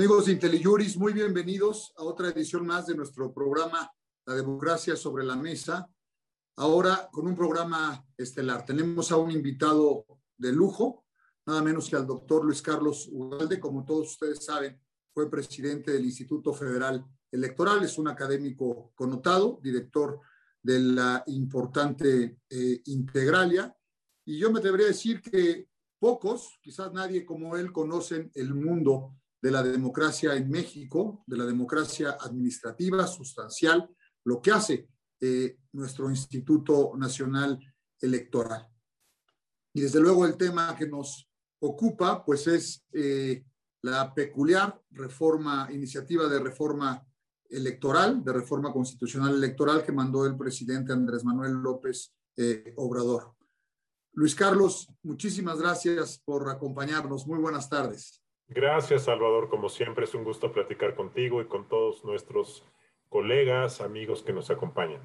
Amigos de IntelliJuris, muy bienvenidos a otra edición más de nuestro programa La Democracia sobre la Mesa. Ahora con un programa estelar. Tenemos a un invitado de lujo, nada menos que al doctor Luis Carlos Ugalde. Como todos ustedes saben, fue presidente del Instituto Federal Electoral, es un académico connotado, director de la importante eh, Integralia. Y yo me debería decir que pocos, quizás nadie como él, conocen el mundo de la democracia en México, de la democracia administrativa, sustancial, lo que hace eh, nuestro Instituto Nacional Electoral. Y desde luego el tema que nos ocupa, pues es eh, la peculiar reforma, iniciativa de reforma electoral, de reforma constitucional electoral que mandó el presidente Andrés Manuel López eh, Obrador. Luis Carlos, muchísimas gracias por acompañarnos. Muy buenas tardes. Gracias, Salvador. Como siempre, es un gusto platicar contigo y con todos nuestros colegas, amigos que nos acompañan.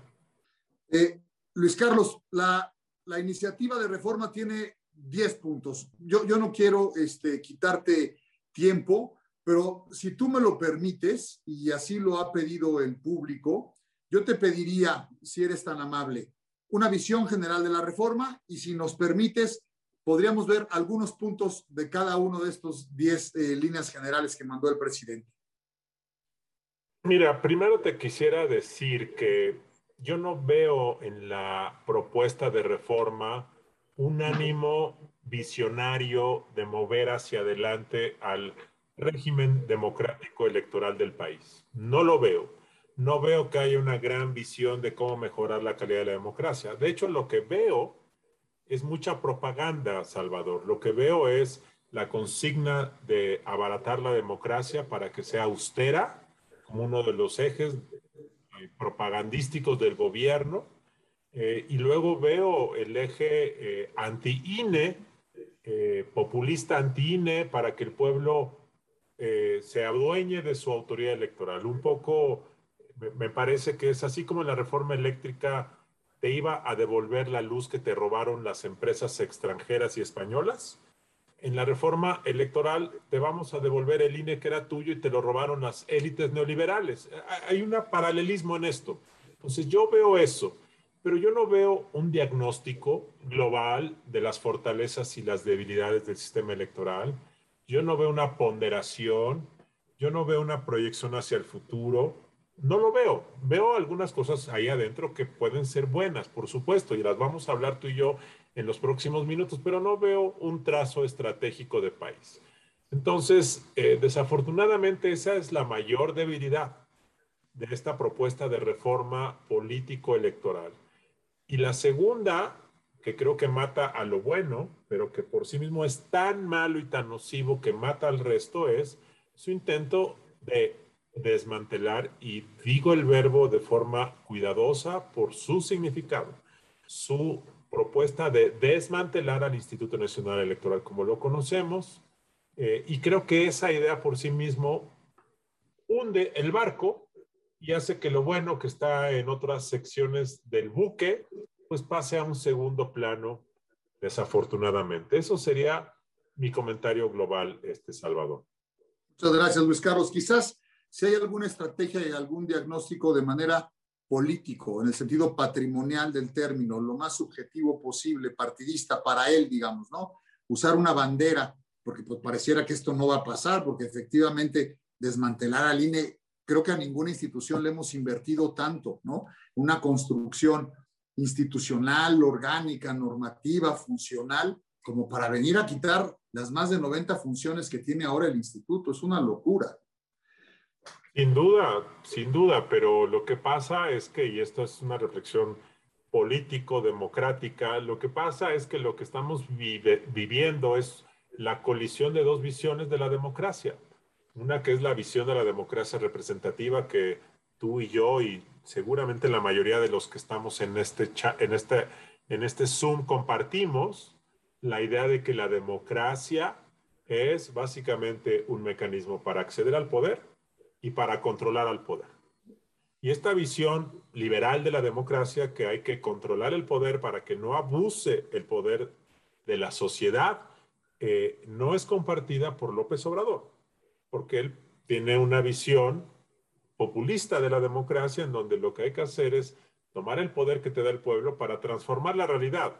Eh, Luis Carlos, la, iniciativa de reforma tiene 10 puntos. Yo, yo no quiero este, quitarte tiempo, pero si tú me lo permites, y así lo ha pedido el público, yo te pediría, si eres tan amable, una visión general de la reforma y si nos permites podríamos ver algunos puntos de cada uno de estos 10 eh, líneas generales que mandó el presidente. Mira, primero te quisiera decir que yo no veo en la propuesta de reforma un ánimo visionario de mover hacia adelante al régimen democrático electoral del país. No lo veo. No veo que haya una gran visión de cómo mejorar la calidad de la democracia. De hecho, lo que veo es mucha propaganda, Salvador. Lo que veo es la consigna de abaratar la democracia para que sea austera, como uno de los ejes eh, propagandísticos del gobierno. Eh, y luego veo el eje eh, anti-INE, populista anti-INE, para que el pueblo se adueñe de su autoridad electoral. Un poco, me parece que es así como en la reforma eléctrica te iba a devolver la luz que te robaron las empresas extranjeras y españolas. En la reforma electoral te vamos a devolver el INE que era tuyo y te lo robaron las élites neoliberales. Hay un paralelismo en esto. Entonces yo veo eso, pero yo no veo un diagnóstico global de las fortalezas y las debilidades del sistema electoral. Yo no veo una ponderación, yo no veo una proyección hacia el futuro no lo veo. Veo algunas cosas ahí adentro que pueden ser buenas, por supuesto, y las vamos a hablar tú y yo en los próximos minutos, pero no veo un trazo estratégico de país. Entonces, eh, desafortunadamente, esa es la mayor debilidad de esta propuesta de reforma político-electoral. Y la segunda, que creo que mata a lo bueno, pero que por sí mismo es tan malo y tan nocivo que mata al resto, es su intento de desmantelar, y digo el verbo de forma cuidadosa por su significado, su propuesta de desmantelar al Instituto Nacional Electoral como lo conocemos, eh, y creo que esa idea por sí mismo hunde el barco y hace que lo bueno que está en otras secciones del buque, pues pase a un segundo plano, desafortunadamente. Eso sería mi comentario global, este Salvador. Muchas gracias, Luis Carlos. Quizás si hay alguna estrategia y algún diagnóstico de manera político, en el sentido patrimonial del término, lo más subjetivo posible, partidista para él, digamos, ¿no? Usar una bandera, porque pues, pareciera que esto no va a pasar, porque efectivamente desmantelar al INE, creo que a ninguna institución le hemos invertido tanto, ¿no? Una construcción institucional, orgánica, normativa, funcional, como para venir a quitar las más de 90 funciones que tiene ahora el instituto. Es una locura. Sin duda, sin duda, pero lo que pasa es que, y esto es una reflexión político-democrática, lo que pasa es que lo que estamos viviendo es la colisión de dos visiones de la democracia. Una que es la visión de la democracia representativa que tú y yo y seguramente la mayoría de los que estamos en este, en este, en este Zoom compartimos, la idea de que la democracia es básicamente un mecanismo para acceder al poder y para controlar al poder. Y esta visión liberal de la democracia, que hay que controlar el poder para que no abuse el poder de la sociedad, eh, no es compartida por López Obrador, porque él tiene una visión populista de la democracia en donde lo que hay que hacer es tomar el poder que te da el pueblo para transformar la realidad.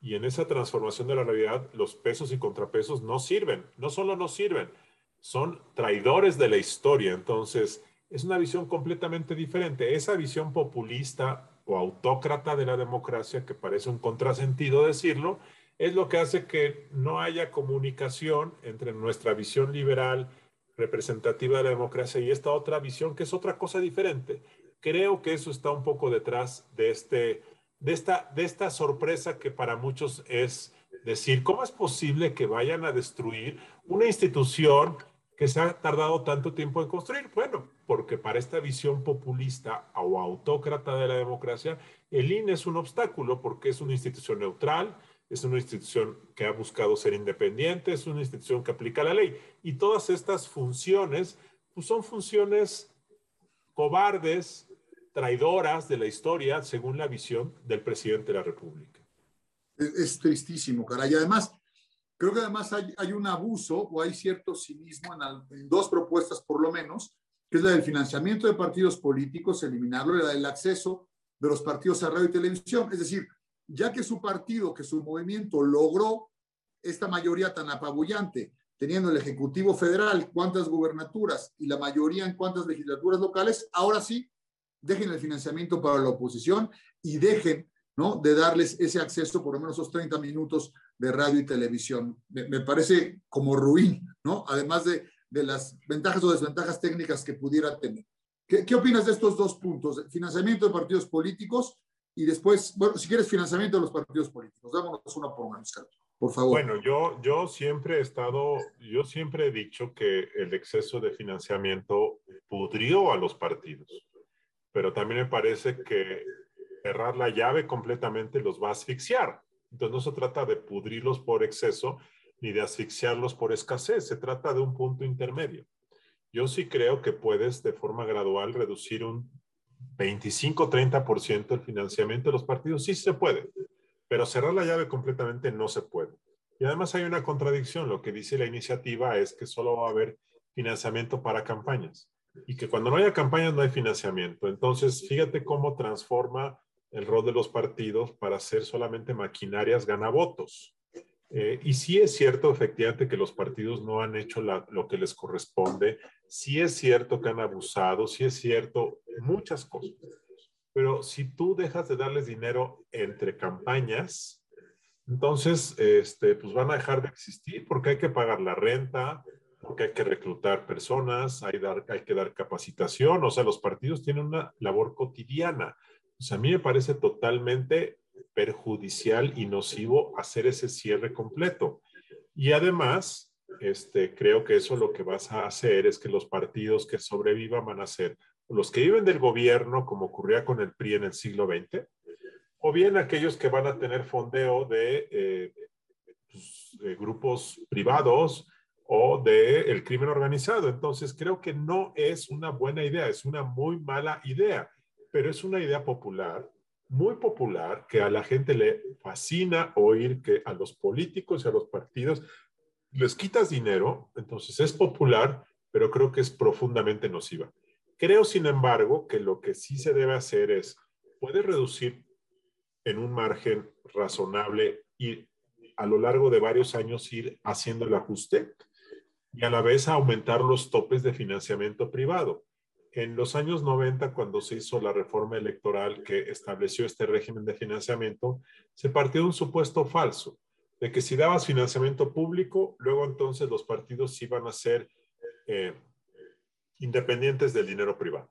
Y en esa transformación de la realidad, los pesos y contrapesos no sirven. No solo no sirven, son traidores de la historia. Entonces, es una visión completamente diferente. Esa visión populista o autócrata de la democracia, que parece un contrasentido decirlo, es lo que hace que no haya comunicación entre nuestra visión liberal representativa de la democracia y esta otra visión que es otra cosa diferente. Creo que eso está un poco detrás de, este, de, esta, de esta sorpresa que para muchos es decir, ¿cómo es posible que vayan a destruir una institución que se ha tardado tanto tiempo en construir? Bueno, porque para esta visión populista o autócrata de la democracia, el INE es un obstáculo porque es una institución neutral, es una institución que ha buscado ser independiente, es una institución que aplica la ley. Y todas estas funciones pues son funciones cobardes, traidoras de la historia, según la visión del presidente de la República. Es, tristísimo, caray. Y además, creo que además hay, un abuso o hay cierto cinismo en, en, dos propuestas, por lo menos, que es la del financiamiento de partidos políticos, eliminarlo, y la del acceso de los partidos a radio y televisión. Es decir, ya que su partido, que su movimiento logró esta mayoría tan apabullante, teniendo el Ejecutivo Federal cuántas gubernaturas y la mayoría en cuántas legislaturas locales, ahora sí, dejen el financiamiento para la oposición y dejen ¿no? de darles ese acceso, por lo menos esos 30 minutos de radio y televisión. Me, parece como ruin, ¿no? Además de, de, las ventajas o desventajas técnicas que pudiera tener. ¿Qué, ¿Qué opinas de estos dos puntos? Financiamiento de partidos políticos y después, bueno, si quieres financiamiento de los partidos políticos, dámonos una por una, por favor. Bueno, yo, yo siempre he estado, yo siempre he dicho que el exceso de financiamiento pudrió a los partidos, pero también me parece que cerrar la llave completamente los va a asfixiar. Entonces no se trata de pudrirlos por exceso ni de asfixiarlos por escasez, se trata de un punto intermedio. Yo sí creo que puedes de forma gradual reducir un 25-30% el financiamiento de los partidos, sí se puede, pero cerrar la llave completamente no se puede. Y además hay una contradicción. Lo que dice la iniciativa es que solo va a haber financiamiento para campañas y que cuando no haya campañas no hay financiamiento. Entonces, fíjate cómo transforma el rol de los partidos para ser solamente maquinarias ganavotos. Eh, y sí es cierto, efectivamente, que los partidos no han hecho lo que les corresponde. Sí es cierto que han abusado, sí es cierto muchas cosas. Pero si tú dejas de darles dinero entre campañas, entonces este, pues van a dejar de existir porque hay que pagar la renta, porque hay que reclutar personas, hay, dar, hay que dar capacitación. O sea, los partidos tienen una labor cotidiana. A mí me parece totalmente perjudicial y nocivo hacer ese cierre completo. Y además, este, creo que eso lo que vas a hacer es que los partidos que sobrevivan van a ser los que viven del gobierno, como ocurría con el PRI en el siglo XX, o bien aquellos que van a tener fondeo de eh, pues, grupos privados o del el crimen organizado. Entonces, creo que no es una buena idea, es una muy mala idea, pero es una idea popular muy popular que a la gente le fascina oír que a los políticos y a los partidos les quitas dinero, entonces es popular, pero creo que es profundamente nociva. Creo, sin embargo, que lo que sí se debe hacer es, puede reducir en un margen razonable y a lo largo de varios años ir haciendo el ajuste y a la vez aumentar los topes de financiamiento privado en los años 90, cuando se hizo la reforma electoral que estableció este régimen de financiamiento, se partió de un supuesto falso, de que si dabas financiamiento público, luego entonces los partidos iban a ser eh, independientes del dinero privado.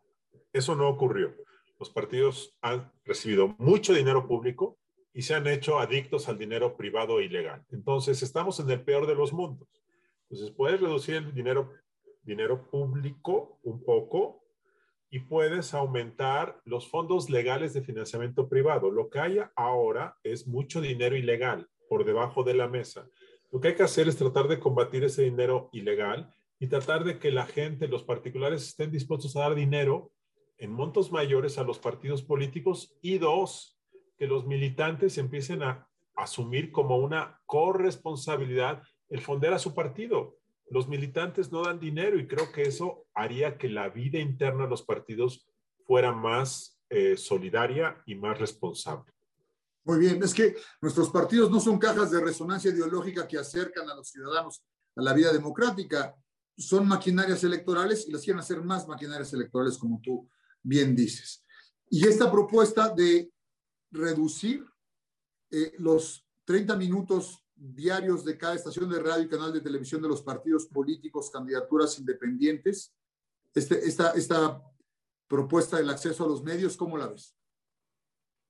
Eso no ocurrió. Los partidos han recibido mucho dinero público y se han hecho adictos al dinero privado e ilegal. Entonces, estamos en el peor de los mundos. Entonces, puedes reducir el dinero, dinero público un poco y puedes aumentar los fondos legales de financiamiento privado. Lo que hay ahora es mucho dinero ilegal por debajo de la mesa. Lo que hay que hacer es tratar de combatir ese dinero ilegal y tratar de que la gente, los particulares, estén dispuestos a dar dinero en montos mayores a los partidos políticos y dos, que los militantes empiecen a asumir como una corresponsabilidad el fonder a su partido. Los militantes no dan dinero y creo que eso haría que la vida interna de los partidos fuera más eh, solidaria y más responsable. Muy bien, es que nuestros partidos no son cajas de resonancia ideológica que acercan a los ciudadanos a la vida democrática, son maquinarias electorales y las quieren hacer más maquinarias electorales, como tú bien dices. Y esta propuesta de reducir eh, los 30 minutos diarios de cada estación de radio y canal de televisión de los partidos políticos, candidaturas independientes, este, esta, esta propuesta del acceso a los medios, ¿cómo la ves?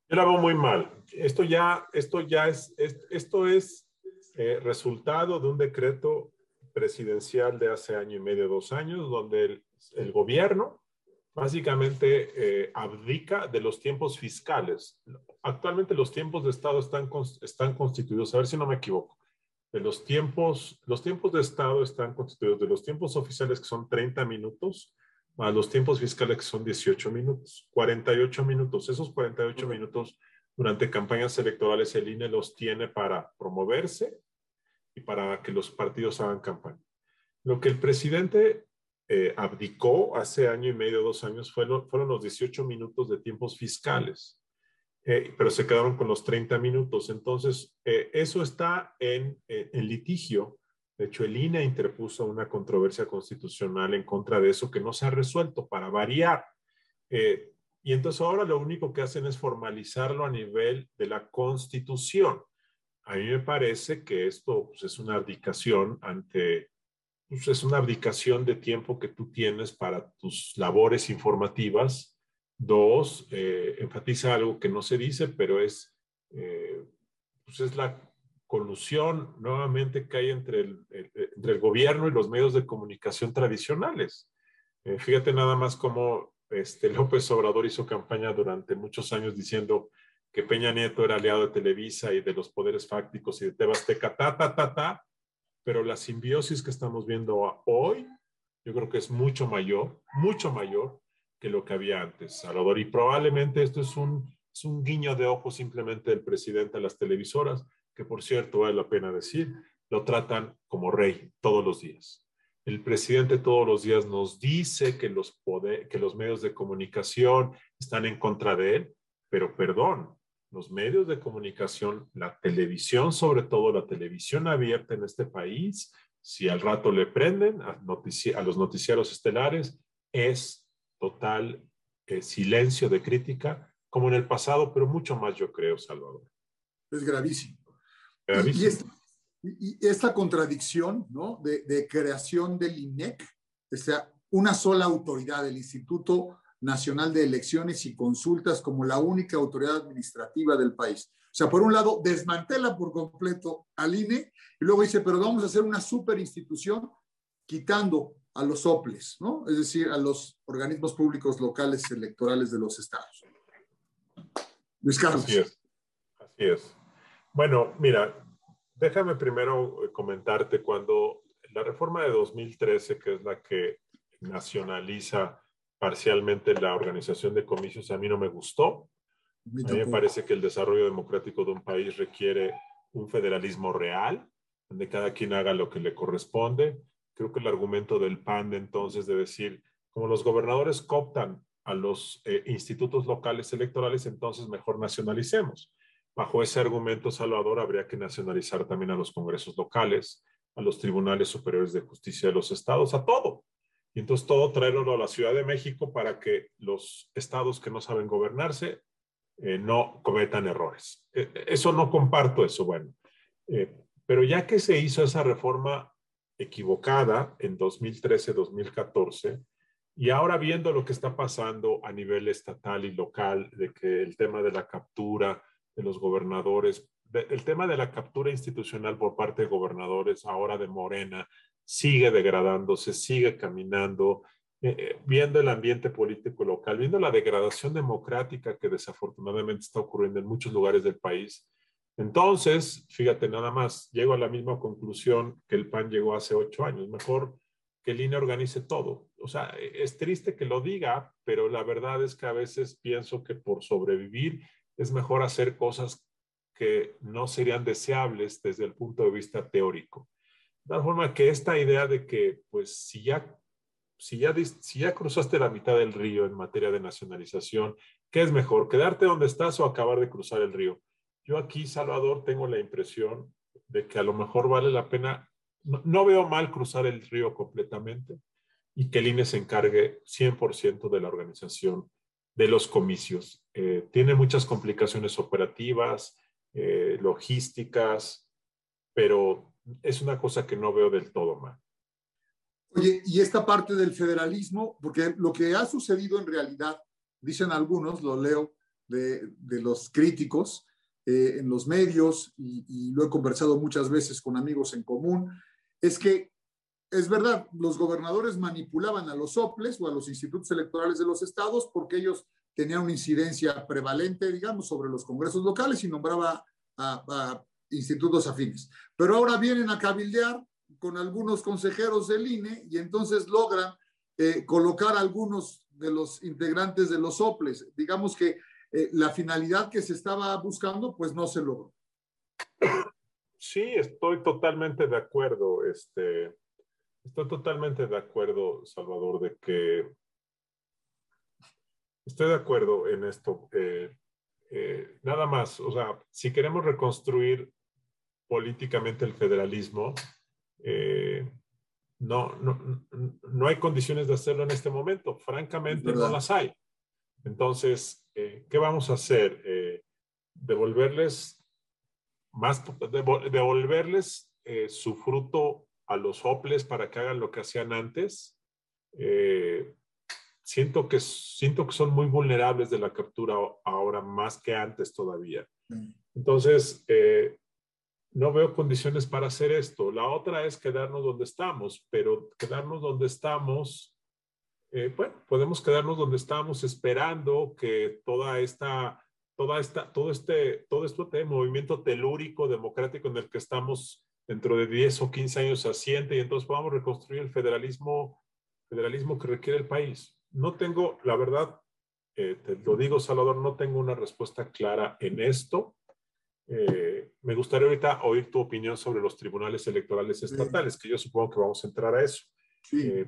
Yo la veo muy mal. Esto ya, esto ya es, esto es eh, resultado de un decreto presidencial de hace año y medio, dos años, donde el, gobierno básicamente eh, abdica de los tiempos fiscales. Actualmente los tiempos de Estado están, están constituidos, a ver si no me equivoco, de los tiempos, los tiempos de Estado están constituidos de los tiempos oficiales que son 30 minutos a los tiempos fiscales que son 18 minutos, 48 minutos. Esos 48 minutos durante campañas electorales el INE los tiene para promoverse y para que los partidos hagan campaña. Lo que el presidente eh, abdicó hace año y medio, dos años, fueron, fueron los 18 minutos de tiempos fiscales, eh, pero se quedaron con los 30 minutos. Entonces, eh, eso está en, en litigio de hecho, el INE interpuso una controversia constitucional en contra de eso que no se ha resuelto para variar. Eh, y entonces ahora lo único que hacen es formalizarlo a nivel de la constitución. A mí me parece que esto pues, es una abdicación ante, pues, es una abdicación de tiempo que tú tienes para tus labores informativas. Dos, eh, enfatiza algo que no se dice, pero es, eh, pues es la colusión nuevamente que hay entre el, entre el gobierno y los medios de comunicación tradicionales. Eh, fíjate nada más cómo este, López Obrador hizo campaña durante muchos años diciendo que Peña Nieto era aliado de Televisa y de los poderes fácticos y de Tebasteca, ta, ta, ta, ta, pero la simbiosis que estamos viendo hoy, yo creo que es mucho mayor, mucho mayor que lo que había antes, Salvador. Y probablemente esto es un, es un guiño de ojo simplemente del presidente a las televisoras, que por cierto vale la pena decir, lo tratan como rey todos los días. El presidente todos los días nos dice que los, que los medios de comunicación están en contra de él, pero perdón, los medios de comunicación, la televisión, sobre todo la televisión abierta en este país, si al rato le prenden a, a los noticiarios estelares, es total eh, silencio de crítica, como en el pasado, pero mucho más yo creo, Salvador. Es gravísimo. Y, esta, contradicción ¿no? de, creación del INEC, o sea, una sola autoridad, el Instituto Nacional de Elecciones y Consultas como la única autoridad administrativa del país. O sea, por un lado, desmantela por completo al INE y luego dice, pero vamos a hacer una super institución quitando a los OPLES, ¿no? Es decir, a los organismos públicos locales electorales de los estados. Luis Carlos. Así es. Así es. Bueno, mira, déjame primero eh, comentarte cuando la reforma de 2013, que es la que nacionaliza parcialmente la organización de comicios, a mí no me gustó. A mí me parece que el desarrollo democrático de un país requiere un federalismo real, donde cada quien haga lo que le corresponde. Creo que el argumento del PAN de entonces de decir, como los gobernadores cooptan a los eh, institutos locales electorales, entonces mejor nacionalicemos. Bajo ese argumento, Salvador, habría que nacionalizar también a los congresos locales, a los tribunales superiores de justicia de los estados, a todo. Y entonces todo traerlo a la Ciudad de México para que los estados que no saben gobernarse eh, no cometan errores. Eh, eso no comparto eso, bueno. Eh, pero ya que se hizo esa reforma equivocada en 2013-2014, y ahora viendo lo que está pasando a nivel estatal y local, de que el tema de la captura, de los gobernadores. El tema de la captura institucional por parte de gobernadores, ahora de Morena, sigue degradándose, sigue caminando, eh, eh, viendo el ambiente político local, viendo la degradación democrática que desafortunadamente está ocurriendo en muchos lugares del país. Entonces, fíjate, nada más, llego a la misma conclusión que el PAN llegó hace ocho años. Mejor que el INE organice todo. O sea, es triste que lo diga, pero la verdad es que a veces pienso que por sobrevivir es mejor hacer cosas que no serían deseables desde el punto de vista teórico. Tal forma que esta idea de que, pues, si ya, si ya, si ya cruzaste la mitad del río en materia de nacionalización, ¿qué es mejor, quedarte donde estás o acabar de cruzar el río? Yo aquí, Salvador, tengo la impresión de que a lo mejor vale la pena, no, veo mal cruzar el río completamente y que el INE se encargue 100% de la organización de los comicios. Eh, tiene muchas complicaciones operativas, eh, logísticas, pero es una cosa que no veo del todo mal. Oye, y esta parte del federalismo, porque lo que ha sucedido en realidad, dicen algunos, lo leo de, de los críticos eh, en los medios, y, lo he conversado muchas veces con amigos en común, es que es verdad, los gobernadores manipulaban a los OPLES o a los institutos electorales de los estados porque ellos tenían una incidencia prevalente, digamos, sobre los congresos locales y nombraba a, institutos afines. Pero ahora vienen a cabildear con algunos consejeros del INE y entonces logran eh, colocar a algunos de los integrantes de los OPLES. Digamos que eh, la finalidad que se estaba buscando, pues no se logró. Sí, estoy totalmente de acuerdo. Este, Estoy totalmente de acuerdo, Salvador, de que estoy de acuerdo en esto. Eh, nada más, o sea, si queremos reconstruir políticamente el federalismo, eh, no, no, no, hay condiciones de hacerlo en este momento. Francamente, no las hay. Entonces, ¿qué vamos a hacer? devolverles más, devolverles su fruto a los OPLES para que hagan lo que hacían antes, eh, siento, que, siento que son muy vulnerables de la captura ahora más que antes todavía. Entonces, eh, no veo condiciones para hacer esto. La otra es quedarnos donde estamos, pero quedarnos donde estamos, eh, bueno, podemos quedarnos donde estamos esperando que toda esta, toda esta, todo este, todo este movimiento telúrico democrático en el que estamos dentro de 10 o 15 años asiente y entonces podamos reconstruir el federalismo, federalismo que requiere el país. No tengo, la verdad, eh, te lo digo, Salvador, no tengo una respuesta clara en esto. Eh, me gustaría ahorita oír tu opinión sobre los tribunales electorales estatales, que yo supongo que vamos a entrar a eso. Sí. Eh,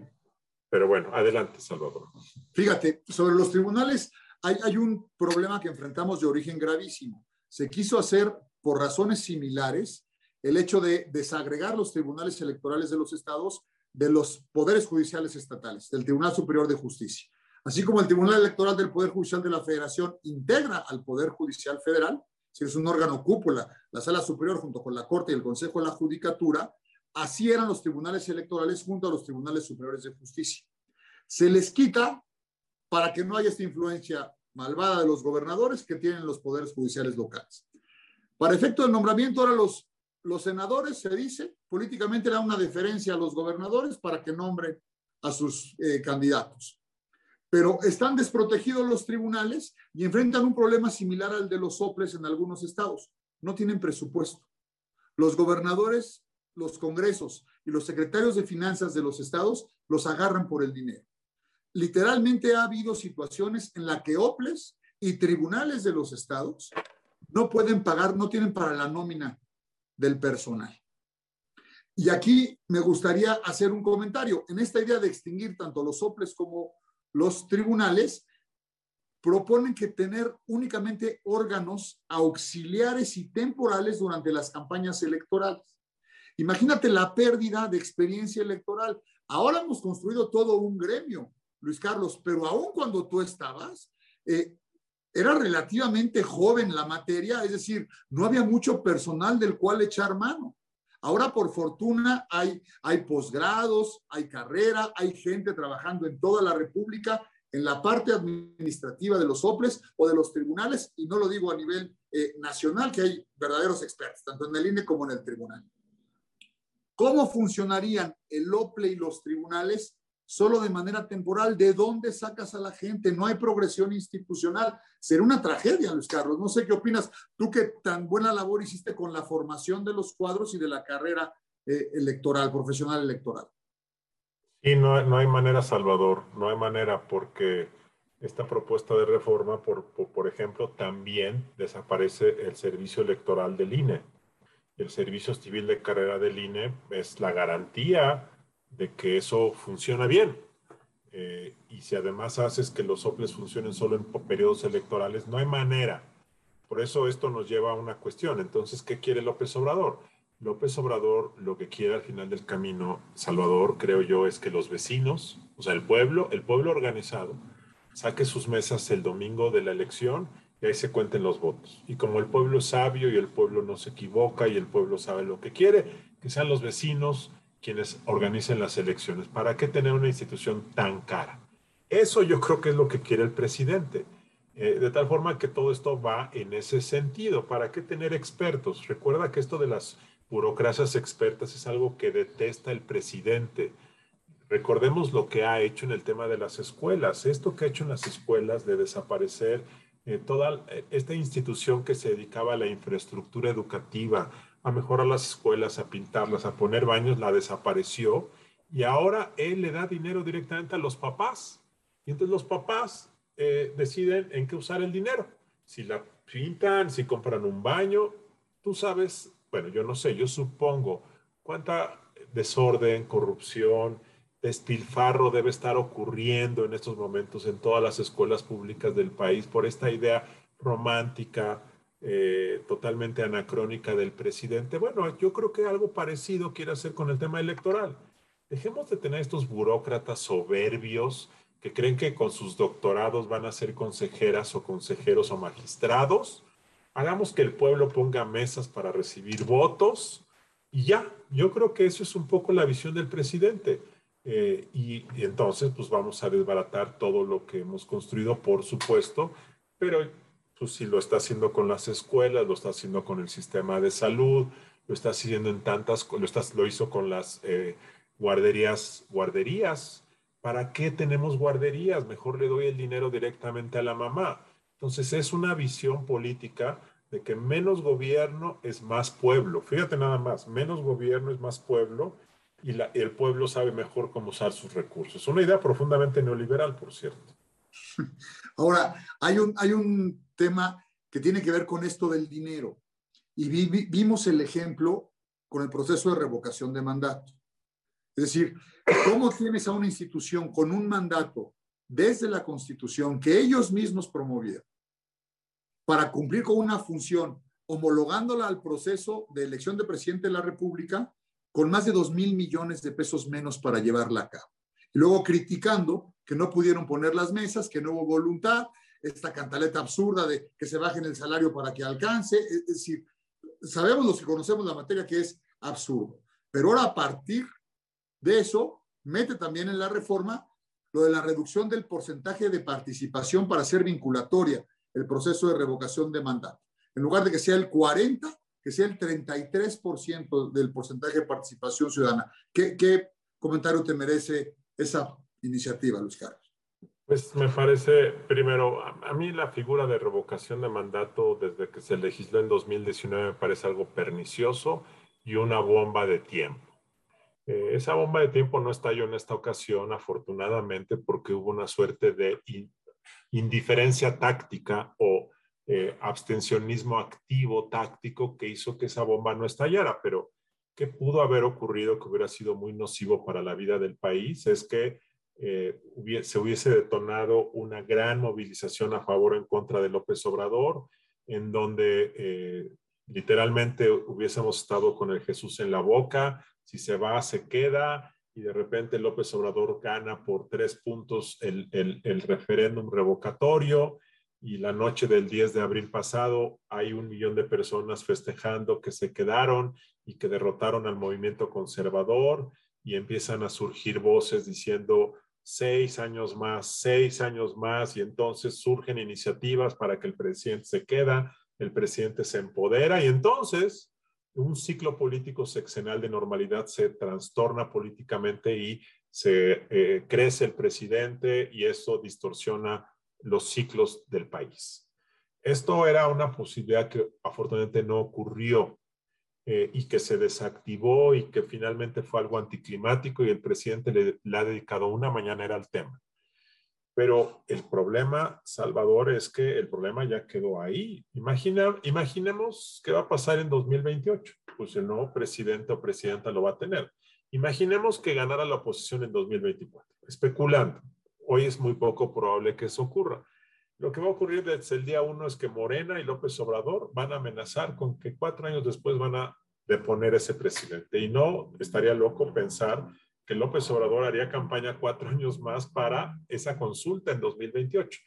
pero bueno, adelante, Salvador. Fíjate, sobre los tribunales hay, hay un problema que enfrentamos de origen gravísimo. Se quiso hacer por razones similares el hecho de desagregar los tribunales electorales de los estados de los poderes judiciales estatales, del Tribunal Superior de Justicia. Así como el Tribunal Electoral del Poder Judicial de la Federación integra al Poder Judicial Federal, si es un órgano cúpula, la Sala Superior junto con la Corte y el Consejo de la Judicatura, así eran los tribunales electorales junto a los tribunales superiores de justicia. Se les quita para que no haya esta influencia malvada de los gobernadores que tienen los poderes judiciales locales. Para efecto del nombramiento, ahora los senadores, se dice, políticamente dan una deferencia a los gobernadores para que nombren a sus eh, candidatos. Pero están desprotegidos los tribunales y enfrentan un problema similar al de los soples en algunos estados. No tienen presupuesto. Los gobernadores, los congresos y los secretarios de finanzas de los estados los agarran por el dinero. Literalmente ha habido situaciones en las que OPLES y tribunales de los estados no pueden pagar, no tienen para la nómina del personal. Y aquí me gustaría hacer un comentario. En esta idea de extinguir tanto los soples como los tribunales, proponen que tener únicamente órganos auxiliares y temporales durante las campañas electorales. Imagínate la pérdida de experiencia electoral. Ahora hemos construido todo un gremio, Luis Carlos, pero aún cuando tú estabas, eh, era relativamente joven la materia, es decir, no había mucho personal del cual echar mano. Ahora, por fortuna, hay, hay posgrados, hay carrera, hay gente trabajando en toda la República en la parte administrativa de los OPLES o de los tribunales, y no lo digo a nivel eh, nacional, que hay verdaderos expertos, tanto en el INE como en el tribunal. ¿Cómo funcionarían el OPLE y los tribunales solo de manera temporal. ¿De dónde sacas a la gente? No hay progresión institucional. Será una tragedia, Luis Carlos. No sé qué opinas. Tú que tan buena labor hiciste con la formación de los cuadros y de la carrera eh, electoral, profesional electoral. Sí, no, no hay manera, Salvador. No hay manera porque esta propuesta de reforma, por, por, por ejemplo, también desaparece el servicio electoral del INE. el servicio civil de carrera del INE es la garantía de que eso funciona bien. Eh, y si además haces que los soples funcionen solo en periodos electorales, no hay manera. Por eso esto nos lleva a una cuestión. Entonces, ¿qué quiere López Obrador? López Obrador lo que quiere al final del camino, Salvador, creo yo, es que los vecinos, o sea, el pueblo, el pueblo organizado, saque sus mesas el domingo de la elección y ahí se cuenten los votos. Y como el pueblo es sabio y el pueblo no se equivoca y el pueblo sabe lo que quiere, que sean los vecinos quienes organicen las elecciones. ¿Para qué tener una institución tan cara? Eso yo creo que es lo que quiere el presidente. Eh, de tal forma que todo esto va en ese sentido. ¿Para qué tener expertos? Recuerda que esto de las burocracias expertas es algo que detesta el presidente. Recordemos lo que ha hecho en el tema de las escuelas. Esto que ha hecho en las escuelas de desaparecer eh, toda eh, esta institución que se dedicaba a la infraestructura educativa, a mejorar las escuelas, a pintarlas, a poner baños, la desapareció y ahora él le da dinero directamente a los papás. Y entonces los papás eh, deciden en qué usar el dinero. Si la pintan, si compran un baño, tú sabes, bueno, yo no sé, yo supongo cuánta desorden, corrupción, despilfarro debe estar ocurriendo en estos momentos en todas las escuelas públicas del país por esta idea romántica, eh, totalmente anacrónica del presidente. Bueno, yo creo que algo parecido quiere hacer con el tema electoral. Dejemos de tener estos burócratas soberbios que creen que con sus doctorados van a ser consejeras o consejeros o magistrados. Hagamos que el pueblo ponga mesas para recibir votos y ya, yo creo que eso es un poco la visión del presidente. Eh, y, y, entonces, pues vamos a desbaratar todo lo que hemos construido, por supuesto, pero pues si lo está haciendo con las escuelas, lo está haciendo con el sistema de salud, lo está haciendo en tantas, lo, está, lo hizo con las eh, guarderías, guarderías. ¿Para qué tenemos guarderías? Mejor le doy el dinero directamente a la mamá. Entonces es una visión política de que menos gobierno es más pueblo. Fíjate nada más, menos gobierno es más pueblo y la, el pueblo sabe mejor cómo usar sus recursos. Una idea profundamente neoliberal, por cierto. Ahora, hay un, hay un tema que tiene que ver con esto del dinero. Y vimos el ejemplo con el proceso de revocación de mandato. Es decir, ¿cómo tienes a una institución con un mandato desde la Constitución que ellos mismos promovieron para cumplir con una función, homologándola al proceso de elección de presidente de la República con más de dos mil millones de pesos menos para llevarla a cabo? Y luego criticando que no pudieron poner las mesas, que no hubo voluntad, esta cantaleta absurda de que se bajen el salario para que alcance. Es decir, sabemos los que conocemos la materia que es absurdo. Pero ahora a partir de eso, mete también en la reforma lo de la reducción del porcentaje de participación para ser vinculatoria el proceso de revocación de mandato. En lugar de que sea el 40, que sea el 33% del porcentaje de participación ciudadana. ¿Qué, ¿Qué, comentario te merece esa iniciativa, Luis Carlos? Pues me parece, primero, a, mí la figura de revocación de mandato desde que se legisló en 2019 me parece algo pernicioso y una bomba de tiempo. Eh, esa bomba de tiempo no estalló en esta ocasión, afortunadamente, porque hubo una suerte de indiferencia táctica o eh, abstencionismo activo táctico que hizo que esa bomba no estallara. Pero, ¿qué pudo haber ocurrido que hubiera sido muy nocivo para la vida del país? Es que eh, se hubiese detonado una gran movilización a favor o en contra de López Obrador, en donde eh, literalmente hubiésemos estado con el Jesús en la boca, si se va, se queda, y de repente López Obrador gana por tres puntos el, el, el referéndum revocatorio, y la noche del 10 de abril pasado hay un millón de personas festejando que se quedaron y que derrotaron al movimiento conservador y empiezan a surgir voces diciendo seis años más, seis años más, y entonces surgen iniciativas para que el presidente se queda, el presidente se empodera, y entonces un ciclo político sexenal de normalidad se trastorna políticamente y se eh, crece el presidente y eso distorsiona los ciclos del país. Esto era una posibilidad que afortunadamente no ocurrió eh, y que se desactivó y que finalmente fue algo anticlimático y el presidente le, ha dedicado una mañanera al tema. Pero el problema, Salvador, es que el problema ya quedó ahí. Imagina, imaginemos qué va a pasar en 2028. pues el nuevo presidente o presidenta lo va a tener. Imaginemos que ganara la oposición en 2024, especulando. Hoy es muy poco probable que eso ocurra. Lo que va a ocurrir desde el día uno es que Morena y López Obrador van a amenazar con que cuatro años después van a deponer ese presidente. Y no estaría loco pensar que López Obrador haría campaña cuatro años más para esa consulta en 2028.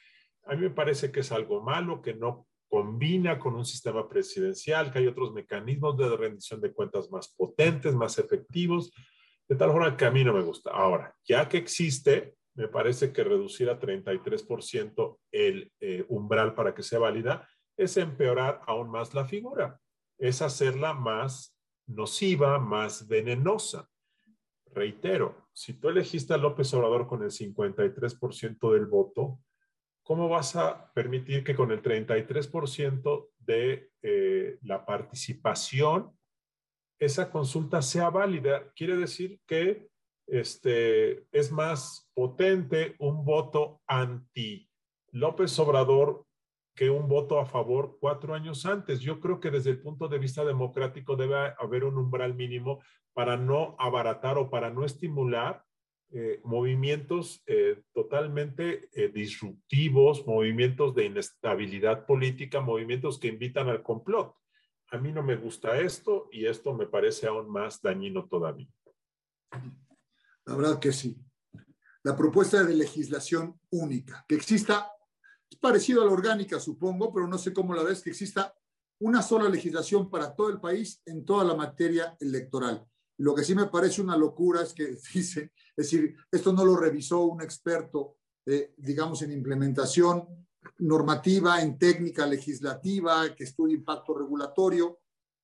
A mí me parece que es algo malo, que no combina con un sistema presidencial, que hay otros mecanismos de rendición de cuentas más potentes, más efectivos, de tal forma que a mí no me gusta. Ahora, ya que existe, me parece que reducir a 33% el eh, umbral para que sea válida es empeorar aún más la figura, es hacerla más nociva, más venenosa. Reitero, si tú elegiste a López Obrador con el 53% del voto, ¿cómo vas a permitir que con el 33% de eh, la participación esa consulta sea válida? Quiere decir que este, es más potente un voto anti López Obrador que un voto a favor cuatro años antes. Yo creo que desde el punto de vista democrático debe haber un umbral mínimo para no abaratar o para no estimular eh, movimientos eh, totalmente eh, disruptivos, movimientos de inestabilidad política, movimientos que invitan al complot. A mí no me gusta esto y esto me parece aún más dañino todavía. La verdad que sí. La propuesta de legislación única, que exista, es parecido a la orgánica, supongo, pero no sé cómo la ves, que exista una sola legislación para todo el país en toda la materia electoral. Lo que sí me parece una locura es que dice, es decir, esto no lo revisó un experto, eh, digamos, en implementación normativa, en técnica legislativa, que estudie impacto regulatorio,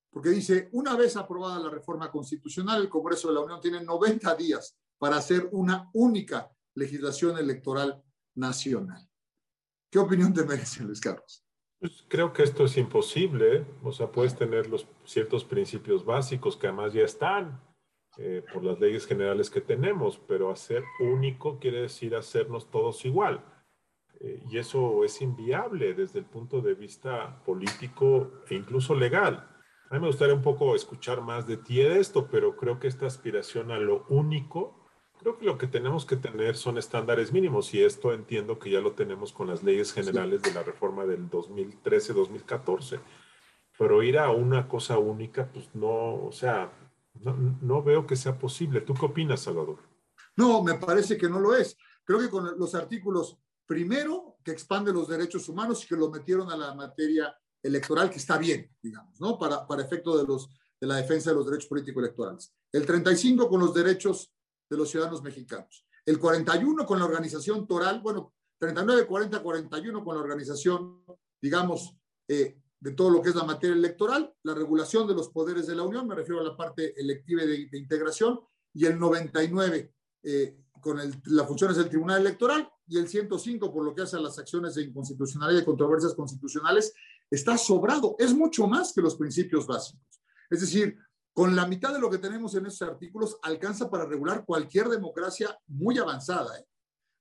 porque dice, una vez aprobada la reforma constitucional, el Congreso de la Unión tiene 90 días para hacer una única legislación electoral nacional. ¿Qué opinión te merece, Luis Carlos? Pues creo que esto es imposible. O sea, puedes tener los ciertos principios básicos que además ya están eh, por las leyes generales que tenemos, pero hacer único quiere decir hacernos todos igual. Eh, y eso es inviable desde el punto de vista político e incluso legal. A mí me gustaría un poco escuchar más de ti de esto, pero creo que esta aspiración a lo único Creo que lo que tenemos que tener son estándares mínimos y esto entiendo que ya lo tenemos con las leyes generales de la reforma del 2013-2014. Pero ir a una cosa única, pues no, o sea, no, no, veo que sea posible. ¿Tú qué opinas, Salvador? No, me parece que no lo es. Creo que con los artículos, primero, que expande los derechos humanos y que lo metieron a la materia electoral, que está bien, digamos, ¿no? Para, para efecto de, los, de la defensa de los derechos políticos electorales. El 35 con los derechos de los ciudadanos mexicanos. El 41 con la organización Toral, bueno, 39, 40, 41 con la organización, digamos, eh, de todo lo que es la materia electoral, la regulación de los poderes de la Unión, me refiero a la parte electiva de, integración, y el 99 eh, con el, las funciones del Tribunal Electoral, y el 105 por lo que hace a las acciones de inconstitucionalidad y controversias constitucionales, está sobrado, es mucho más que los principios básicos. Es decir, con la mitad de lo que tenemos en estos artículos alcanza para regular cualquier democracia muy avanzada. ¿eh?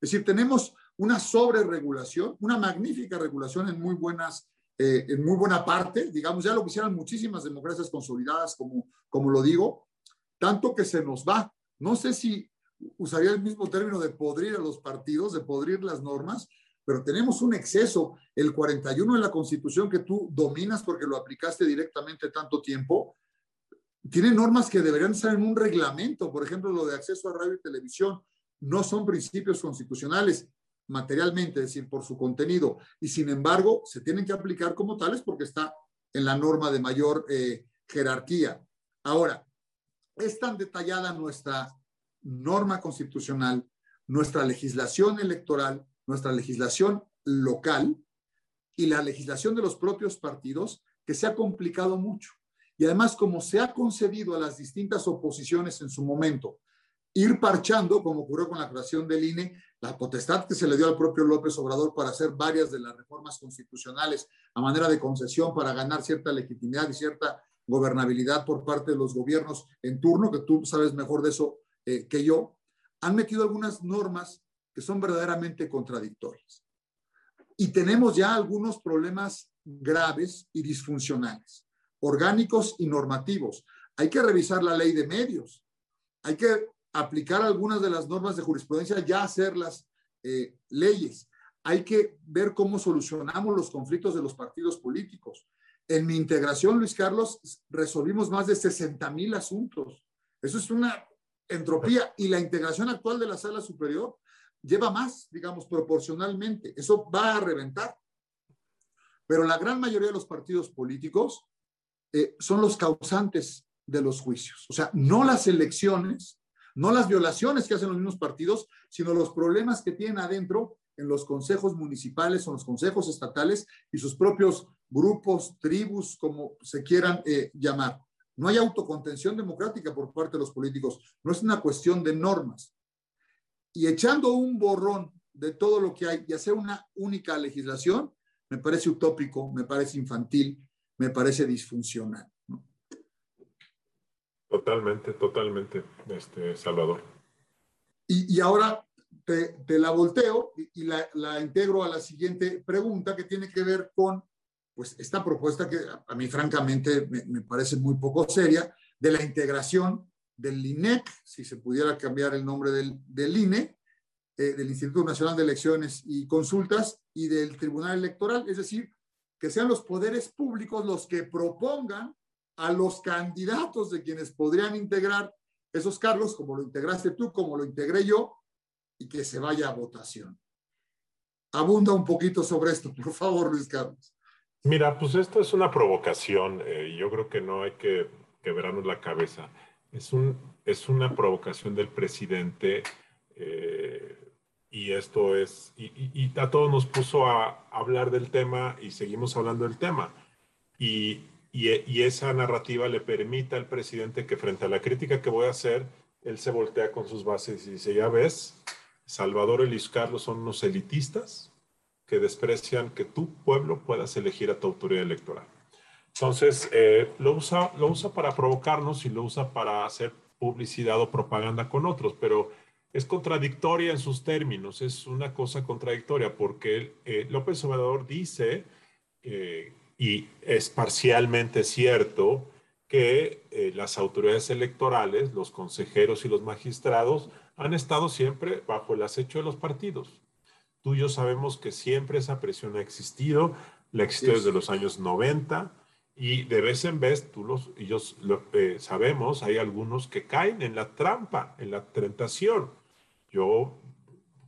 Es decir, tenemos una sobreregulación, una magnífica regulación en muy buenas, eh, en muy buena parte, digamos, ya lo quisieran muchísimas democracias consolidadas, como, como lo digo, tanto que se nos va. No sé si usaría el mismo término de podrir a los partidos, de podrir las normas, pero tenemos un exceso. El 41 en la Constitución que tú dominas porque lo aplicaste directamente tanto tiempo, tiene normas que deberían estar en un reglamento, por ejemplo, lo de acceso a radio y televisión, no son principios constitucionales materialmente, es decir, por su contenido, y sin embargo se tienen que aplicar como tales porque está en la norma de mayor eh, jerarquía. Ahora, es tan detallada nuestra norma constitucional, nuestra legislación electoral, nuestra legislación local y la legislación de los propios partidos que se ha complicado mucho. Y además, como se ha concedido a las distintas oposiciones en su momento ir parchando, como ocurrió con la creación del INE, la potestad que se le dio al propio López Obrador para hacer varias de las reformas constitucionales a manera de concesión para ganar cierta legitimidad y cierta gobernabilidad por parte de los gobiernos en turno, que tú sabes mejor de eso eh, que yo, han metido algunas normas que son verdaderamente contradictorias. Y tenemos ya algunos problemas graves y disfuncionales. Orgánicos y normativos. Hay que revisar la ley de medios. Hay que aplicar algunas de las normas de jurisprudencia, ya hacerlas eh, leyes. Hay que ver cómo solucionamos los conflictos de los partidos políticos. En mi integración, Luis Carlos, resolvimos más de 60 mil asuntos. Eso es una entropía. Y la integración actual de la sala superior lleva más, digamos, proporcionalmente. Eso va a reventar. Pero la gran mayoría de los partidos políticos eh, son los causantes de los juicios. O sea, no las elecciones, no las violaciones que hacen los mismos partidos, sino los problemas que tienen adentro en los consejos municipales o los consejos estatales y sus propios grupos, tribus, como se quieran eh, llamar. No hay autocontención democrática por parte de los políticos, no es una cuestión de normas. Y echando un borrón de todo lo que hay y hacer una única legislación, me parece utópico, me parece infantil, me parece disfuncional. Totalmente, totalmente, este, Salvador. Y, y ahora te, te, la volteo y, la, la, integro a la siguiente pregunta que tiene que ver con pues, esta propuesta que a mí francamente me, me parece muy poco seria, de la integración del INEC, si se pudiera cambiar el nombre del, del INE, eh, del Instituto Nacional de Elecciones y Consultas y del Tribunal Electoral, es decir, que sean los poderes públicos los que propongan a los candidatos de quienes podrían integrar esos cargos, como lo integraste tú, como lo integré yo, y que se vaya a votación. Abunda un poquito sobre esto, por favor, Luis Carlos. Mira, pues esto es una provocación. Eh, yo creo que no hay que quebrarnos la cabeza. Es, un, es una provocación del presidente eh, y esto es, y, y, a todos nos puso a hablar del tema y seguimos hablando del tema. Y y, esa narrativa le permite al presidente que frente a la crítica que voy a hacer, él se voltea con sus bases y dice, ya ves, Salvador y Carlos son unos elitistas que desprecian que tu pueblo puedas elegir a tu autoridad electoral. Entonces, eh, lo, usa, lo usa para provocarnos y lo usa para hacer publicidad o propaganda con otros, pero es contradictoria en sus términos, es una cosa contradictoria porque eh, López Obrador dice eh, y es parcialmente cierto que eh, las autoridades electorales, los consejeros y los magistrados han estado siempre bajo el acecho de los partidos. Tú y yo sabemos que siempre esa presión ha existido, la existido desde los años 90 y de vez en vez, tú los, yo lo, eh, sabemos, hay algunos que caen en la trampa, en la tentación. Yo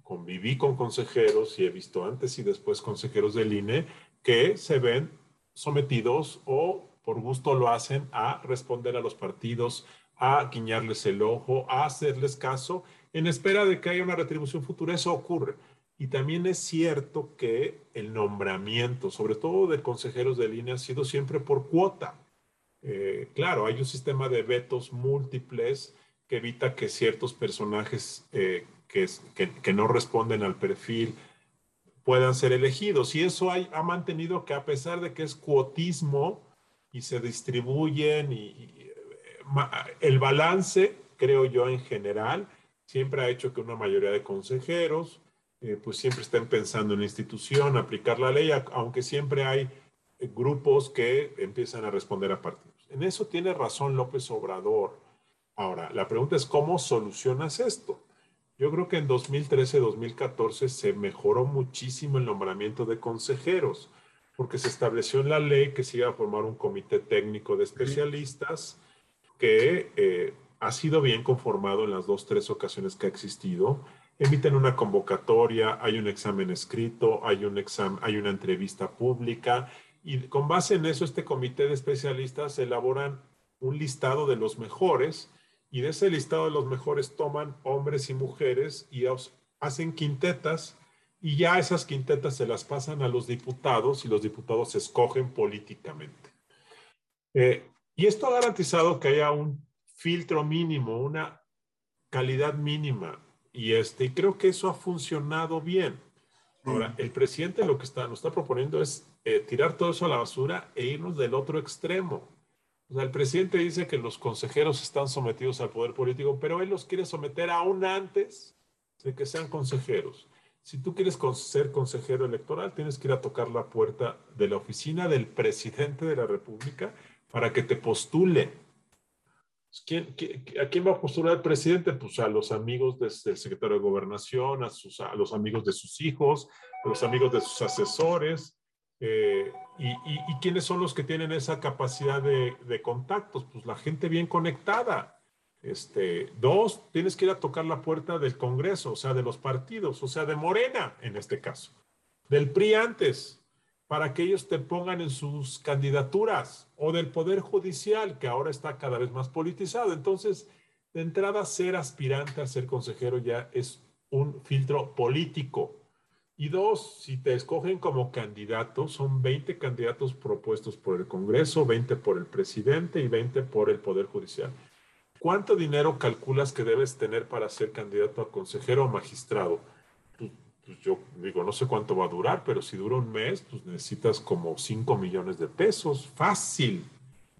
conviví con consejeros y he visto antes y después consejeros del INE que se ven sometidos o por gusto lo hacen a responder a los partidos, a guiñarles el ojo, a hacerles caso en espera de que haya una retribución futura. Eso ocurre. Y también es cierto que el nombramiento, sobre todo de consejeros de línea, ha sido siempre por cuota. Eh, claro, hay un sistema de vetos múltiples que evita que ciertos personajes eh, que, no responden al perfil puedan ser elegidos. Y eso ha mantenido que a pesar de que es cuotismo y se distribuyen y, el balance, creo yo en general, siempre ha hecho que una mayoría de consejeros eh, pues siempre estén pensando en la institución, aplicar la ley, aunque siempre hay grupos que empiezan a responder a partidos. En eso tiene razón López Obrador. Ahora, la pregunta es, ¿cómo solucionas esto? Yo creo que en 2013-2014 se mejoró muchísimo el nombramiento de consejeros, porque se estableció en la ley que se iba a formar un comité técnico de especialistas que eh, ha sido bien conformado en las dos, tres ocasiones que ha existido. Emiten una convocatoria, hay un examen escrito, hay, un examen, hay una entrevista pública y con base en eso este comité de especialistas elaboran un listado de los mejores y de ese listado de los mejores toman hombres y mujeres y hacen quintetas y ya esas quintetas se las pasan a los diputados y los diputados se escogen políticamente. Eh, y esto ha garantizado que haya un filtro mínimo, una calidad mínima. Y este, creo que eso ha funcionado bien. Ahora, el presidente lo que está, nos está proponiendo es eh, tirar todo eso a la basura e irnos del otro extremo. El presidente dice que los consejeros están sometidos al poder político, pero él los quiere someter aún antes de que sean consejeros. Si tú quieres ser consejero electoral, tienes que ir a tocar la puerta de la oficina del presidente de la República para que te postule. ¿Quién, a quién va a postular el presidente? Pues a los amigos del secretario de Gobernación, a, a los amigos de sus hijos, a los amigos de sus asesores. Eh, y, quiénes son los que tienen esa capacidad de, de contactos? Pues la gente bien conectada. Este, dos, tienes que ir a tocar la puerta del Congreso, o sea, de los partidos, o sea, de Morena en este caso, del PRI antes, para que ellos te pongan en sus candidaturas, o del Poder Judicial, que ahora está cada vez más politizado. Entonces, de entrada, ser aspirante a ser consejero ya es un filtro político. Y dos, si te escogen como candidato, son 20 candidatos propuestos por el Congreso, 20 por el presidente y 20 por el Poder Judicial. ¿Cuánto dinero calculas que debes tener para ser candidato a consejero o magistrado? Pues, pues, yo digo, no sé cuánto va a durar, pero si dura un mes, pues necesitas como 5 millones de pesos. Fácil.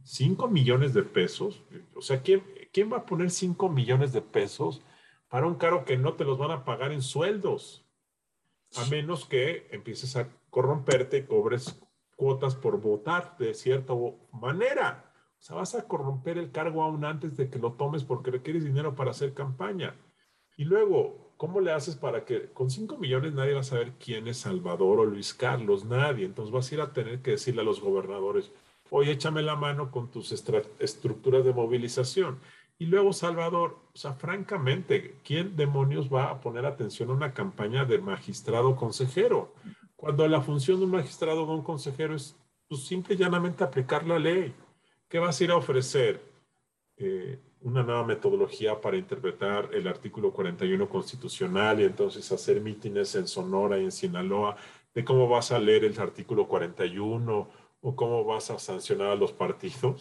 5 millones de pesos. O sea, ¿quién, ¿quién va a poner 5 millones de pesos para un cargo que no te los van a pagar en sueldos? A menos que empieces a corromperte y cobres cuotas por votar de cierta manera. O sea, vas a corromper el cargo aún antes de que lo tomes porque requieres dinero para hacer campaña. Y luego, ¿cómo le haces para que con 5 millones nadie va a saber quién es Salvador o Luis Carlos? Nadie. Entonces vas a ir a tener que decirle a los gobernadores, oye, échame la mano con tus estructuras de movilización. Y luego, Salvador, o sea, francamente, ¿quién demonios va a poner atención a una campaña de magistrado consejero? Cuando la función de un magistrado o de un consejero es pues, simple y llanamente aplicar la ley. ¿Qué vas a ir a ofrecer? Eh, una nueva metodología para interpretar el artículo 41 constitucional y entonces hacer mítines en Sonora y en Sinaloa de cómo vas a leer el artículo 41 o cómo vas a sancionar a los partidos.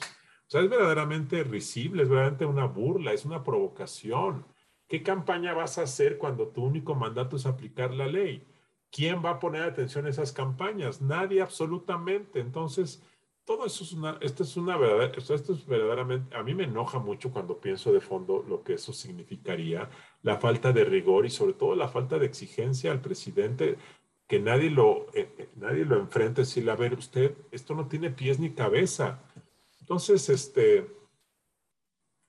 Sea, es verdaderamente risible, es verdaderamente una burla, es una provocación. ¿Qué campaña vas a hacer cuando tu único mandato es aplicar la ley? ¿Quién va a poner atención a esas campañas? Nadie absolutamente. Entonces, todo eso es una, esto es una verdad, esto es verdaderamente, a mí me enoja mucho cuando pienso de fondo lo que eso significaría, la falta de rigor y sobre todo la falta de exigencia al presidente, que nadie lo, eh, eh, nadie lo enfrente decirle, a ver, usted, esto no tiene pies ni cabeza. Entonces, este,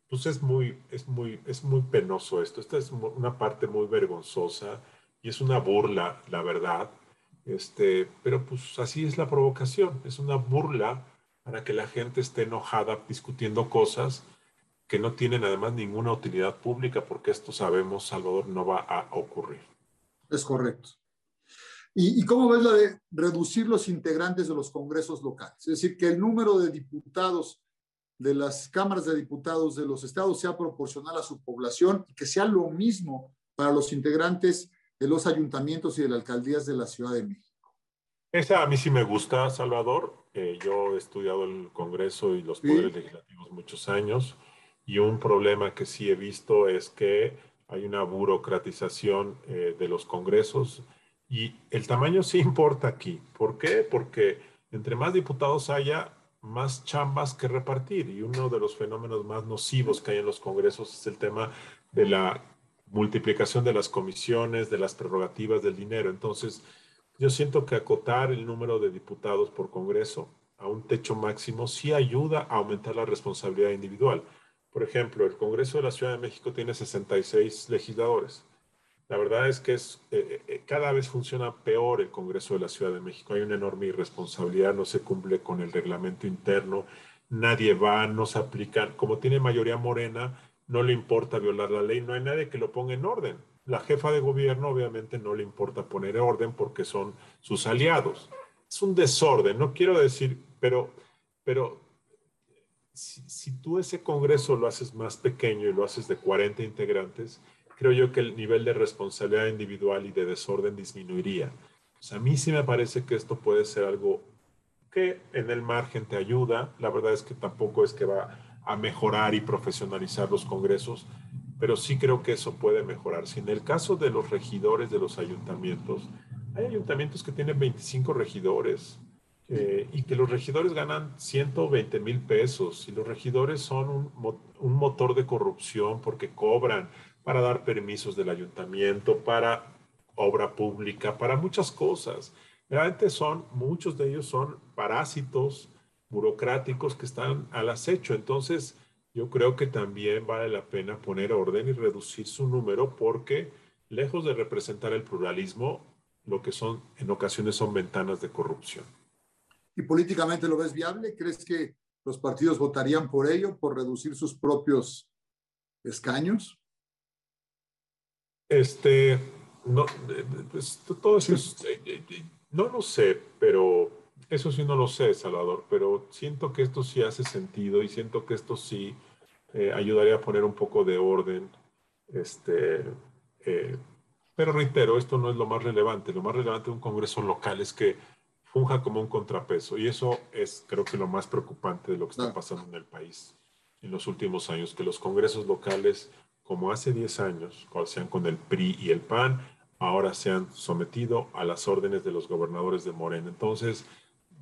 pues es muy, es muy, es muy penoso esto, esta es una parte muy vergonzosa y es una burla, la verdad este, pero pues así es la provocación, es una burla para que la gente esté enojada discutiendo cosas que no tienen además ninguna utilidad pública, porque esto sabemos, Salvador, no va a ocurrir. Es correcto. ¿Y, ¿Y, cómo ves la de reducir los integrantes de los congresos locales? Es decir, que el número de diputados de las cámaras de diputados de los estados sea proporcional a su población y que sea lo mismo para los integrantes de los ayuntamientos y de las alcaldías de la Ciudad de México. Esa a mí sí me gusta, Salvador. Eh, yo he estudiado el Congreso y los poderes legislativos muchos años y un problema que sí he visto es que hay una burocratización eh, de los congresos y el tamaño sí importa aquí. ¿Por qué? Porque entre más diputados haya, más chambas que repartir y uno de los fenómenos más nocivos que hay en los congresos es el tema de la multiplicación de las comisiones, de las prerrogativas del dinero. Entonces, yo siento que acotar el número de diputados por Congreso a un techo máximo sí ayuda a aumentar la responsabilidad individual. Por ejemplo, el Congreso de la Ciudad de México tiene 66 legisladores. La verdad es que es, eh, eh, cada vez funciona peor el Congreso de la Ciudad de México. Hay una enorme irresponsabilidad, no se cumple con el reglamento interno, nadie va, no se aplican. Como tiene mayoría morena, no le importa violar la ley, no hay nadie que lo ponga en orden. La jefa de gobierno obviamente no le importa poner orden porque son sus aliados. Es un desorden, no quiero decir, pero, pero si, tú ese Congreso lo haces más pequeño y lo haces de 40 integrantes, creo yo que el nivel de responsabilidad individual y de desorden disminuiría. a mí sí me parece que esto puede ser algo que en el margen te ayuda. La verdad es que tampoco es que va a mejorar y profesionalizar los congresos, pero sí creo que eso puede mejorar. Si en el caso de los regidores de los ayuntamientos, hay ayuntamientos que tienen 25 regidores eh, y que los regidores ganan 120 mil pesos y los regidores son un, un motor de corrupción porque cobran para dar permisos del ayuntamiento, para obra pública, para muchas cosas. Realmente son, muchos de ellos son parásitos burocráticos que están al acecho. Entonces, yo creo que también vale la pena poner orden y reducir su número porque, lejos de representar el pluralismo, lo que son en ocasiones son ventanas de corrupción. ¿Y políticamente lo ves viable? ¿Crees que los partidos votarían por ello, por reducir sus propios escaños? Este, no, pues, todo eso eh, eh, no lo sé, pero eso sí no lo sé, Salvador, pero siento que esto sí hace sentido y siento que esto sí eh, ayudaría a poner un poco de orden. Este, pero reitero, esto no es lo más relevante. Lo más relevante de un congreso local es que funja como un contrapeso y eso es creo que lo más preocupante de lo que está pasando en el país en los últimos años, que los congresos locales, como hace 10 años, sean con el PRI y el PAN, ahora se han sometido a las órdenes de los gobernadores de Morena. Entonces,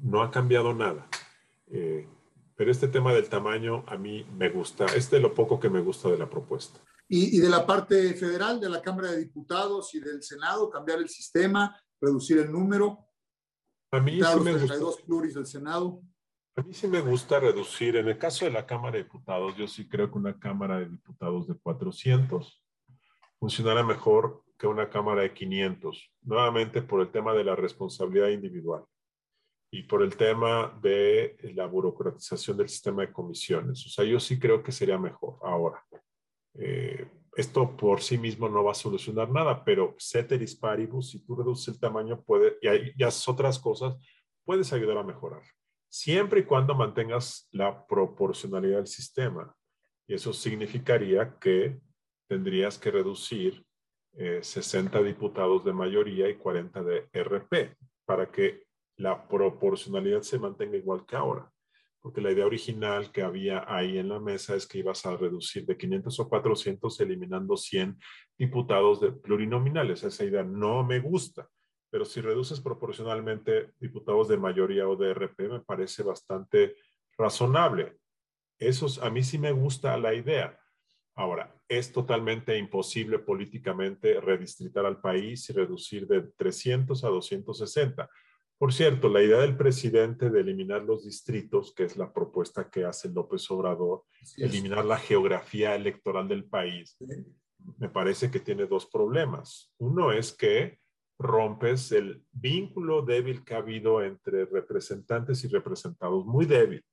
no ha cambiado nada. Eh, pero este tema del tamaño a mí me gusta, es de lo poco que me gusta de la propuesta. Y, de la parte federal, de la Cámara de Diputados y del Senado, cambiar el sistema, reducir el número. A mí sí me gusta. pluris del Senado. A mí sí me gusta reducir. En el caso de la Cámara de Diputados, yo sí creo que una Cámara de Diputados de 400 funcionará mejor que una Cámara de 500, nuevamente por el tema de la responsabilidad individual y por el tema de la burocratización del sistema de comisiones. O sea, yo sí creo que sería mejor ahora. Eh, esto por sí mismo no va a solucionar nada, pero ceteris paribus, si tú reduces el tamaño puede, y, y haces otras cosas, puedes ayudar a mejorar siempre y cuando mantengas la proporcionalidad del sistema. Y eso significaría que tendrías que reducir 60 eh, diputados de mayoría y 40 de RP para que la proporcionalidad se mantenga igual que ahora. Porque la idea original que había ahí en la mesa es que ibas a reducir de 500 o 400 eliminando 100 diputados de plurinominales. Esa idea no me gusta pero si reduces proporcionalmente diputados de mayoría o de RP, me parece bastante razonable. Eso a mí sí me gusta la idea. Ahora, es totalmente imposible políticamente redistritar al país y reducir de 300 a 260. Por cierto, la idea del presidente de eliminar los distritos, que es la propuesta que hace López Obrador, eliminar la geografía electoral del país, me parece que tiene dos problemas. Uno es que rompes el vínculo débil que ha habido entre representantes y representados, muy débil,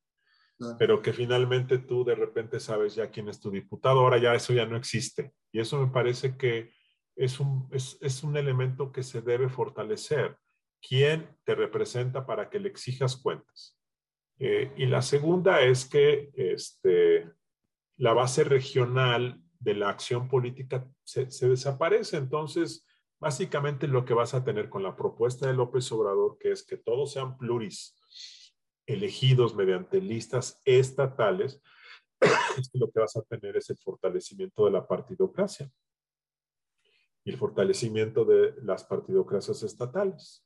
pero que finalmente tú de repente sabes ya quién es tu diputado, ahora ya eso ya no existe. Y eso me parece que es un, es, un elemento que se debe fortalecer. ¿Quién te representa para que le exijas cuentas? Eh, y la segunda es que este, la base regional de la acción política se, se desaparece. Entonces, Básicamente lo que vas a tener con la propuesta de López Obrador, que es que todos sean pluris elegidos mediante listas estatales, es lo que vas a tener es el fortalecimiento de la partidocracia y el fortalecimiento de las partidocracias estatales.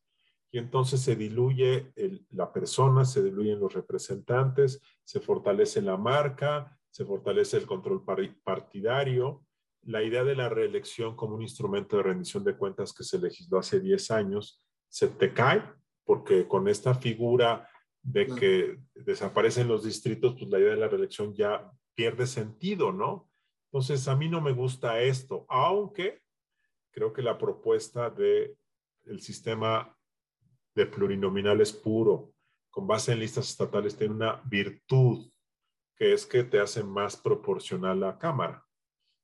Y entonces se diluye la persona, se diluyen los representantes, se fortalece la marca, se fortalece el control partidario, la idea de la reelección como un instrumento de rendición de cuentas que se legisló hace 10 años se te cae, porque con esta figura de que desaparecen los distritos, pues la idea de la reelección ya pierde sentido, ¿no? Entonces, a mí no me gusta esto, aunque creo que la propuesta de el sistema de plurinominales puro, con base en listas estatales, tiene una virtud, que es que te hace más proporcional la Cámara.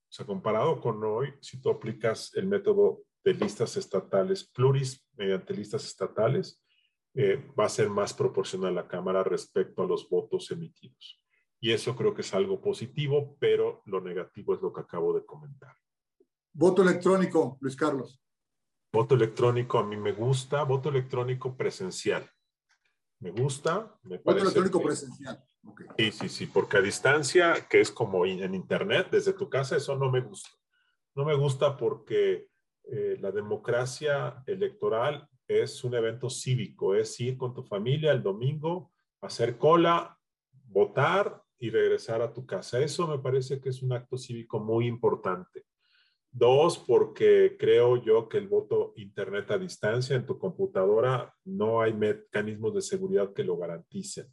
O sea, comparado con hoy, si tú aplicas el método de listas estatales, pluris mediante listas estatales, eh, va a ser más proporcional la Cámara respecto a los votos emitidos. Y eso creo que es algo positivo, pero lo negativo es lo que acabo de comentar. Voto electrónico, Luis Carlos. Voto electrónico a mí me gusta, voto electrónico presencial. Me gusta, me Voto electrónico presencial. Sí, sí, sí, porque a distancia, que es como en Internet, desde tu casa, eso no me gusta. No me gusta porque eh, la democracia electoral es un evento cívico, es ir con tu familia el domingo, hacer cola, votar y regresar a tu casa. Eso me parece que es un acto cívico muy importante. Dos, porque creo yo que el voto Internet a distancia en tu computadora no hay mecanismos de seguridad que lo garanticen.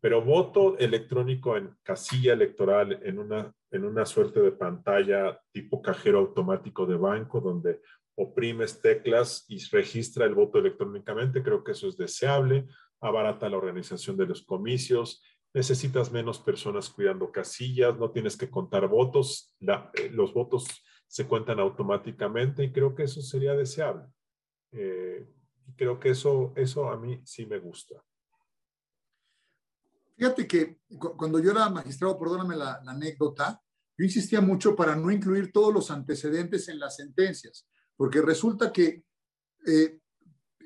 Pero voto electrónico en casilla electoral, en una, en una suerte de pantalla tipo cajero automático de banco, donde oprimes teclas y registra el voto electrónicamente, creo que eso es deseable, abarata la organización de los comicios, necesitas menos personas cuidando casillas, no tienes que contar votos, eh, los votos se cuentan automáticamente. Y creo que eso sería deseable. Eh, creo que eso, eso a mí sí me gusta. Fíjate que cuando yo era magistrado, perdóname la, anécdota, yo insistía mucho para no incluir todos los antecedentes en las sentencias, porque resulta que eh,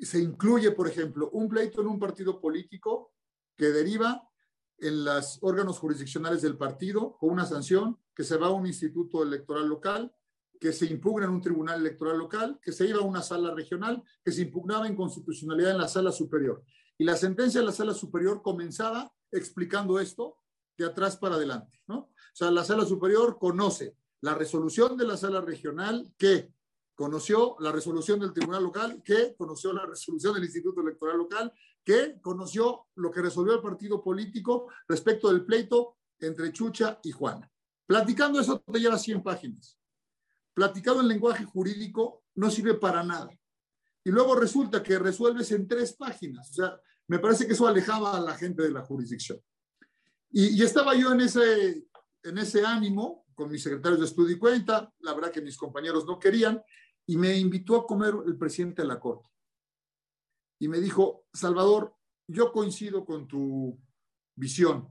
se incluye, por ejemplo, un pleito en un partido político que deriva en los órganos jurisdiccionales del partido con una sanción que se va a un instituto electoral local que se impugna en un tribunal electoral local, que se iba a una sala regional, que se impugnaba en constitucionalidad en la sala superior. Y la sentencia de la sala superior comenzaba explicando esto de atrás para adelante, ¿no? O sea, la sala superior conoce la resolución de la sala regional que conoció la resolución del tribunal local, que conoció la resolución del instituto electoral local, que conoció lo que resolvió el partido político respecto del pleito entre Chucha y Juana. Platicando eso te lleva 100 páginas platicado en lenguaje jurídico no sirve para nada. Y luego resulta que resuelves en tres páginas. O sea, me parece que eso alejaba a la gente de la jurisdicción. Y, estaba yo en ese, en ese ánimo con mis secretarios de estudio y cuenta. La verdad que mis compañeros no querían. Y me invitó a comer el presidente de la Corte. Y me dijo, Salvador, yo coincido con tu visión.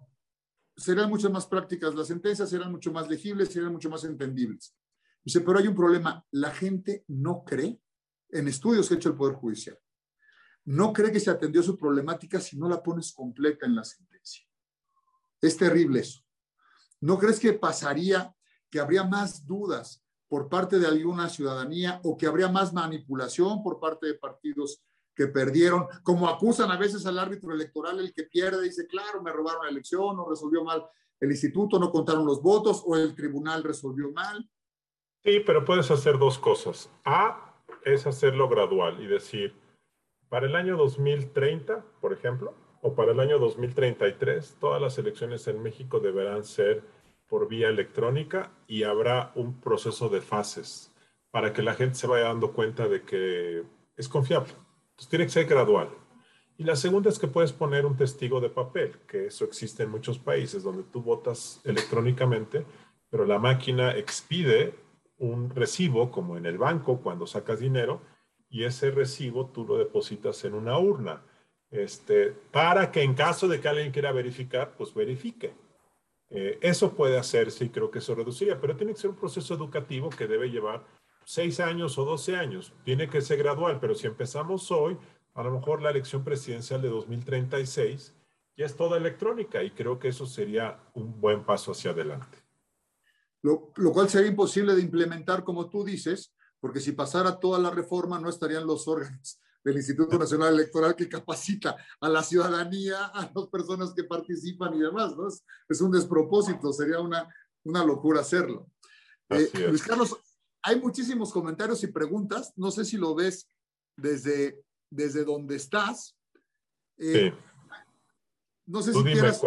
Serán muchas más prácticas las sentencias, serán mucho más legibles, serán mucho más entendibles. Dice, pero hay un problema. La gente no cree en estudios que ha hecho el Poder Judicial. No cree que se atendió su problemática si no la pones completa en la sentencia. Es terrible eso. ¿No crees que pasaría que habría más dudas por parte de alguna ciudadanía o que habría más manipulación por parte de partidos que perdieron, como acusan a veces al árbitro electoral, el que pierde, dice, claro, me robaron la elección, no resolvió mal el instituto, no contaron los votos o el tribunal resolvió mal. Sí, pero puedes hacer dos cosas. A es hacerlo gradual y decir, para el año 2030, por ejemplo, o para el año 2033, todas las elecciones en México deberán ser por vía electrónica y habrá un proceso de fases para que la gente se vaya dando cuenta de que es confiable. Entonces tiene que ser gradual. Y la segunda es que puedes poner un testigo de papel, que eso existe en muchos países donde tú votas electrónicamente, pero la máquina expide un recibo, como en el banco cuando sacas dinero, y ese recibo tú lo depositas en una urna, este, para que en caso de que alguien quiera verificar, pues verifique. Eh, eso puede hacerse y creo que eso reduciría, pero tiene que ser un proceso educativo que debe llevar seis años o doce años. Tiene que ser gradual, pero si empezamos hoy, a lo mejor la elección presidencial de 2036 ya es toda electrónica y creo que eso sería un buen paso hacia adelante lo, cual sería imposible de implementar, como tú dices, porque si pasara toda la reforma no estarían los órganos del Instituto Nacional Electoral que capacita a la ciudadanía, a las personas que participan y demás, ¿no? Es, un despropósito, sería una, una locura hacerlo. Eh, Luis Carlos, hay muchísimos comentarios y preguntas, no sé si lo ves desde, desde donde estás. Eh, no sé si quieras...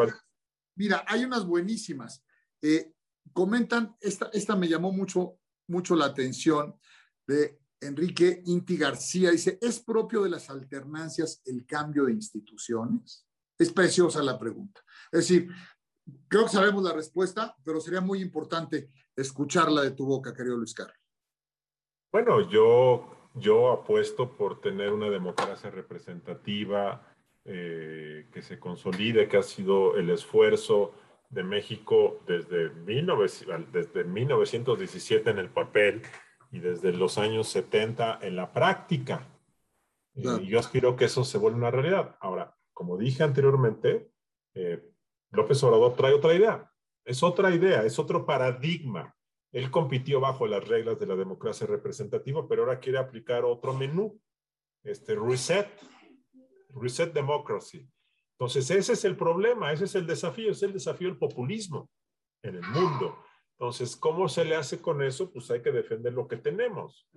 Mira, hay unas buenísimas. Eh, comentan, esta, esta me llamó mucho, mucho la atención de Enrique Inti García. Dice, ¿es propio de las alternancias el cambio de instituciones? Es preciosa la pregunta. Es decir, creo que sabemos la respuesta, pero sería muy importante escucharla de tu boca, querido Luis Carlos. Bueno, yo, yo apuesto por tener una democracia representativa eh, que se consolide, que ha sido el esfuerzo de México desde, desde 1917 en el papel y desde los años 70 en la práctica. Y yo aspiro que eso se vuelva una realidad. Ahora, como dije anteriormente, eh, López Obrador trae otra idea. Es otra idea, es otro paradigma. Él compitió bajo las reglas de la democracia representativa, pero ahora quiere aplicar otro menú, este reset, reset democracy. Entonces, ese es el problema, ese es el desafío, es el desafío del populismo en el mundo. Entonces, ¿cómo se le hace con eso? Pues hay que defender lo que tenemos.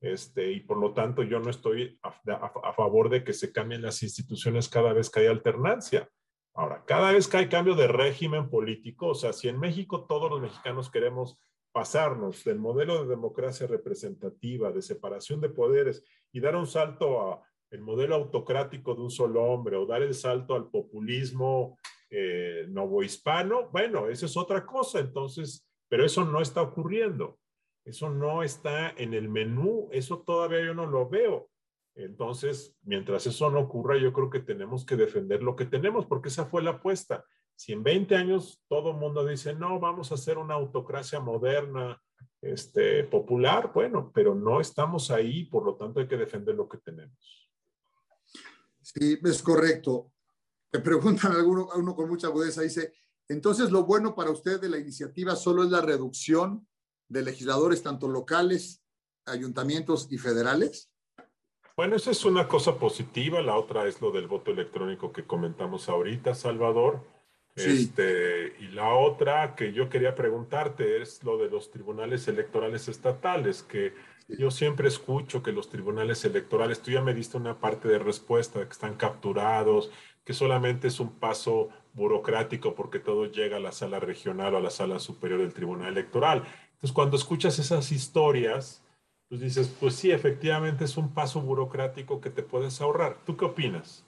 Este, y por lo tanto, yo no estoy a, a, favor de que se cambien las instituciones cada vez que hay alternancia. Ahora, cada vez que hay cambio de régimen político, o sea, si en México todos los mexicanos queremos pasarnos del modelo de democracia representativa, de separación de poderes y dar un salto a el modelo autocrático de un solo hombre o dar el salto al populismo eh, novohispano, bueno, eso es otra cosa, entonces, pero eso no está ocurriendo, eso no está en el menú, eso todavía yo no lo veo. Entonces, mientras eso no ocurra, yo creo que tenemos que defender lo que tenemos, porque esa fue la apuesta. Si en 20 años todo el mundo dice, no, vamos a hacer una autocracia moderna, este, popular, bueno, pero no estamos ahí, por lo tanto hay que defender lo que tenemos. Sí, es correcto. Me preguntan alguno, uno con mucha agudeza, dice, entonces lo bueno para usted de la iniciativa solo es la reducción de legisladores tanto locales, ayuntamientos y federales. Bueno, esa es una cosa positiva. La otra es lo del voto electrónico que comentamos ahorita, Salvador. Este, y la otra que yo quería preguntarte es lo de los tribunales electorales estatales, que yo siempre escucho que los tribunales electorales, tú ya me diste una parte de respuesta, que están capturados, que solamente es un paso burocrático porque todo llega a la sala regional o a la sala superior del tribunal electoral. Entonces, cuando escuchas esas historias, pues dices, pues sí, efectivamente es un paso burocrático que te puedes ahorrar. ¿Tú qué opinas?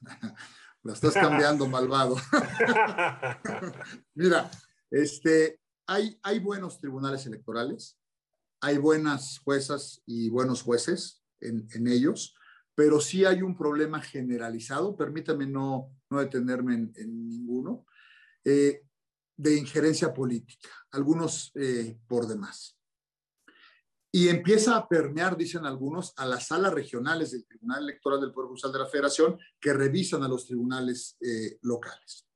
La estás cambiando, malvado. Mira, este, hay, hay buenos tribunales electorales, hay buenas juezas y buenos jueces en, en ellos, pero sí hay un problema generalizado, permítame no, no detenerme en, en ninguno, eh, de injerencia política, algunos eh, por demás y empieza a permear, dicen algunos, a las salas regionales del Tribunal Electoral del Poder Judicial de la Federación que revisan a los tribunales eh, locales.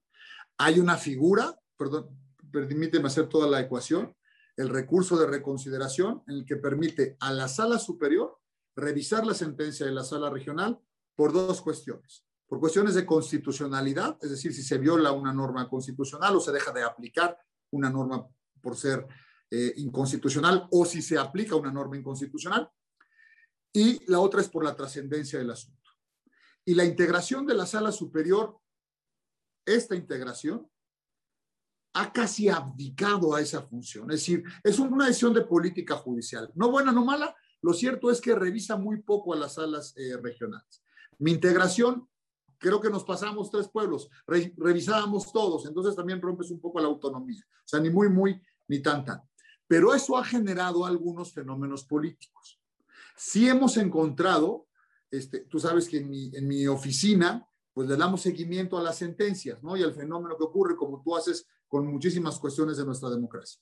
Hay una figura, perdón, permíteme hacer toda la ecuación, el recurso de reconsideración en el que permite a la sala superior revisar la sentencia de la sala regional por dos cuestiones. Por cuestiones de constitucionalidad, es decir, si se viola una norma constitucional o se deja de aplicar una norma por ser eh, inconstitucional o si se aplica una norma inconstitucional. Y la otra es por la trascendencia del asunto. Y la integración de la sala superior, esta integración, ha casi abdicado a esa función. Es decir, es una decisión de política judicial. No buena, no mala. Lo cierto es que revisa muy poco a las salas eh, regionales. Mi integración, creo que nos pasamos tres pueblos, revisábamos todos, entonces también rompes un poco la autonomía. O sea, ni muy, muy, ni tan, tan. Pero eso ha generado algunos fenómenos políticos. Si hemos encontrado, este, tú sabes que en mi, en mi oficina, pues le damos seguimiento a las sentencias, ¿no? Y al fenómeno que ocurre, como tú haces con muchísimas cuestiones de nuestra democracia.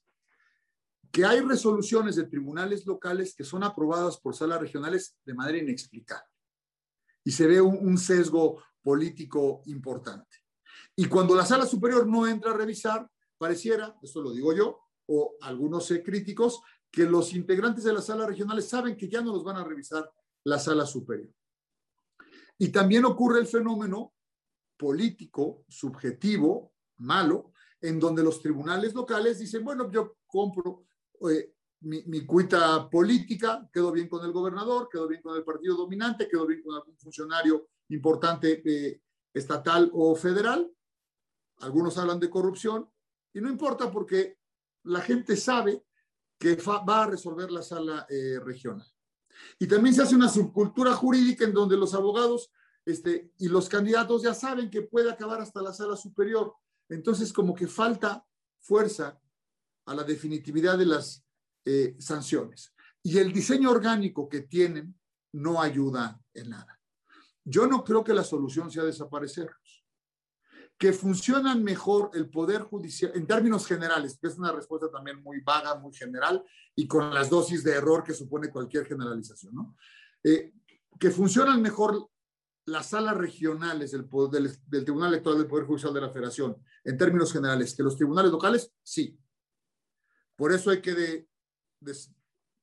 Que hay resoluciones de tribunales locales que son aprobadas por salas regionales de manera inexplicable. Y se ve un, un sesgo político importante. Y cuando la sala superior no entra a revisar, pareciera, esto lo digo yo, o algunos eh, críticos, que los integrantes de las salas regionales saben que ya no los van a revisar la sala superior. Y también ocurre el fenómeno político, subjetivo, malo, en donde los tribunales locales dicen, bueno, yo compro eh, mi, mi, cuita política, quedo bien con el gobernador, quedo bien con el partido dominante, quedo bien con algún funcionario importante eh, estatal o federal. Algunos hablan de corrupción y no importa porque la gente sabe que va a resolver la sala eh, regional. Y también se hace una subcultura jurídica en donde los abogados este, y los candidatos ya saben que puede acabar hasta la sala superior. Entonces, como que falta fuerza a la definitividad de las eh, sanciones. Y el diseño orgánico que tienen no ayuda en nada. Yo no creo que la solución sea desaparecerlos que funcionan mejor el Poder Judicial, en términos generales, que es una respuesta también muy vaga, muy general, y con las dosis de error que supone cualquier generalización, ¿no? Eh, que funcionan mejor las salas regionales del, del, del, Tribunal Electoral del Poder Judicial de la Federación, en términos generales, que los tribunales locales, sí. Por eso hay que de, des,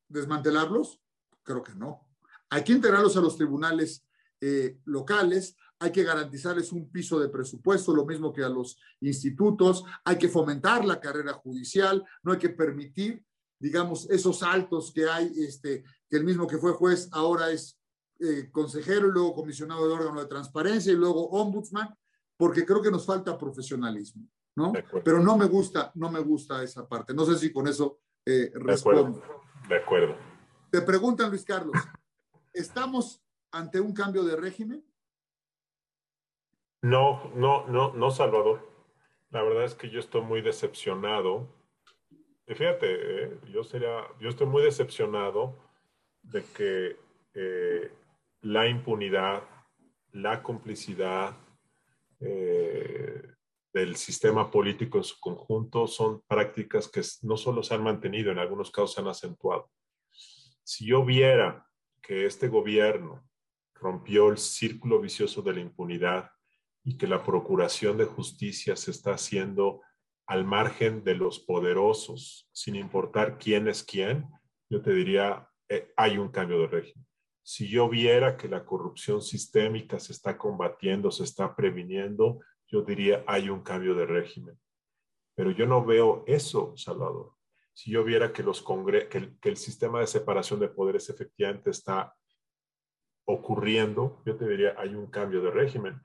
desmantelarlos, creo que no. Hay que integrarlos a los tribunales eh, locales, hay que garantizarles un piso de presupuesto, lo mismo que a los institutos, hay que fomentar la carrera judicial, no hay que permitir, digamos, esos saltos que hay, este, que el mismo que fue juez ahora es eh, consejero y luego comisionado del órgano de transparencia y luego ombudsman, porque creo que nos falta profesionalismo, ¿no? Pero no me gusta, no me gusta esa parte. No sé si con eso eh, respondo. De acuerdo. Te preguntan, Luis Carlos, ¿estamos ante un cambio de régimen? No, no, no, no, Salvador. La verdad es que yo estoy muy decepcionado. fíjate, eh, yo sería, yo estoy muy decepcionado de que eh, la impunidad, la complicidad eh, del sistema político en su conjunto son prácticas que no solo se han mantenido, en algunos casos se han acentuado. Si yo viera que este gobierno rompió el círculo vicioso de la impunidad y que la procuración de justicia se está haciendo al margen de los poderosos, sin importar quién es quién, yo te diría, eh, hay un cambio de régimen si yo viera que la corrupción sistémica se está combatiendo, se está previniendo, yo diría hay un cambio de régimen. Pero yo no veo eso, Salvador. Si yo viera que, los el, que el sistema de separación de poderes efectivamente está ocurriendo, yo te diría hay un cambio de régimen.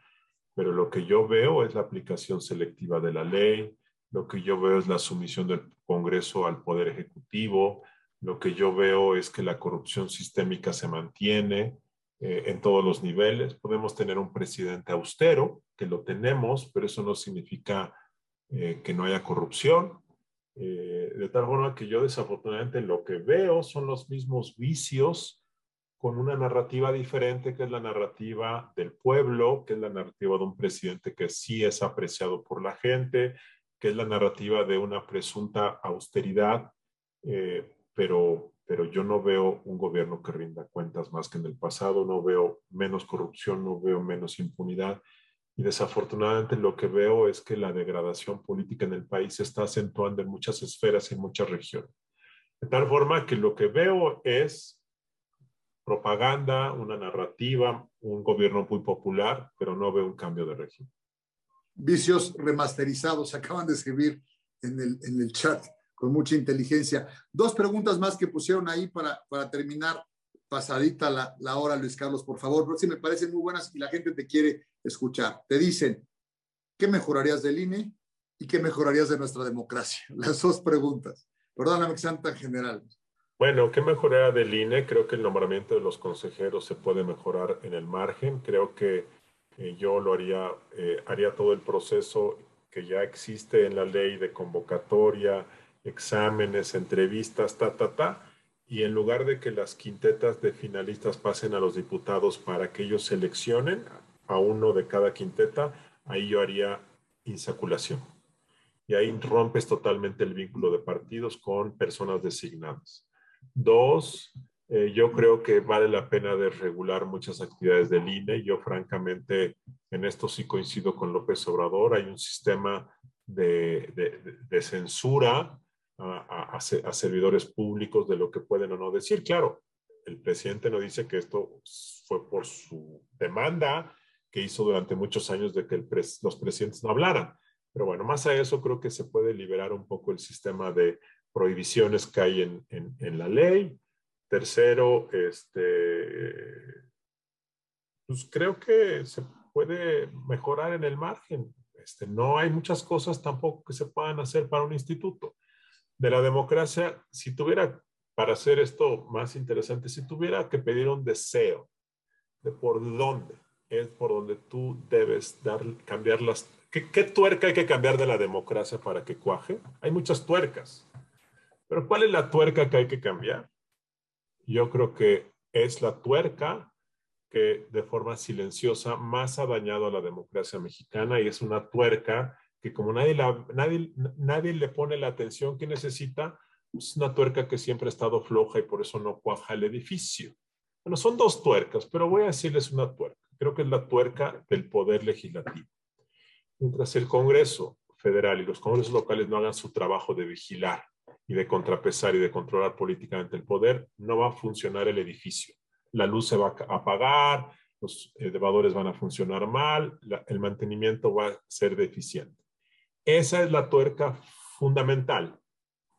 Pero lo que yo veo es la aplicación selectiva de la ley, lo que yo veo es la sumisión del Congreso al Poder Ejecutivo, lo que yo veo es que la corrupción sistémica se mantiene eh, en todos los niveles. Podemos tener un presidente austero, que lo tenemos, pero eso no significa eh, que no haya corrupción. Eh, de tal forma que yo desafortunadamente lo que veo son los mismos vicios con una narrativa diferente, que es la narrativa del pueblo, que es la narrativa de un presidente que sí es apreciado por la gente, que es la narrativa de una presunta austeridad pero, pero yo no veo un gobierno que rinda cuentas más que en el pasado, no veo menos corrupción, no veo menos impunidad. Y desafortunadamente lo que veo es que la degradación política en el país se está acentuando en muchas esferas y en muchas regiones. De tal forma que lo que veo es propaganda, una narrativa, un gobierno muy popular, pero no veo un cambio de régimen. Vicios remasterizados, acaban de escribir en el, en el chat con mucha inteligencia. Dos preguntas más que pusieron ahí para, para terminar pasadita la, la hora, Luis Carlos, por favor, sí me parecen muy buenas y la gente te quiere escuchar. Te dicen, ¿qué mejorarías del INE y qué mejorarías de nuestra democracia? Las dos preguntas. Perdóname que sean tan generales. Bueno, ¿qué mejoraría del INE? Creo que el nombramiento de los consejeros se puede mejorar en el margen. Creo que eh, yo lo haría, eh, haría todo el proceso que ya existe en la ley de convocatoria, exámenes, entrevistas, ta, ta, ta, y en lugar de que las quintetas de finalistas pasen a los diputados para que ellos seleccionen a uno de cada quinteta, ahí yo haría insaculación. Y ahí rompes totalmente el vínculo de partidos con personas designadas. Dos, eh, yo creo que vale la pena desregular muchas actividades del INE. Yo francamente en esto sí coincido con López Obrador. Hay un sistema de, de, censura a, servidores públicos de lo que pueden o no decir. Claro, el presidente no dice que esto fue por su demanda que hizo durante muchos años de que los presidentes no hablaran. Pero bueno, más a eso creo que se puede liberar un poco el sistema de prohibiciones que hay en, en, la ley. Tercero, este, pues creo que se puede mejorar en el margen. Este, no hay muchas cosas tampoco que se puedan hacer para un instituto de la democracia, si tuviera, para hacer esto más interesante, si tuviera que pedir un deseo de por dónde es por donde tú debes dar, cambiar las... ¿qué, ¿Qué tuerca hay que cambiar de la democracia para que cuaje? Hay muchas tuercas. Pero ¿cuál es la tuerca que hay que cambiar? Yo creo que es la tuerca que de forma silenciosa más ha dañado a la democracia mexicana y es una tuerca que como nadie, nadie, nadie le pone la atención que necesita, es una tuerca que siempre ha estado floja y por eso no cuaja el edificio. Bueno, son dos tuercas, pero voy a decirles una tuerca. Creo que es la tuerca del poder legislativo. Mientras el Congreso federal y los congresos locales no hagan su trabajo de vigilar de contrapesar y de controlar políticamente el poder, no va a funcionar el edificio. La luz se va a apagar, los elevadores van a funcionar mal, el mantenimiento va a ser deficiente. Esa es la tuerca fundamental,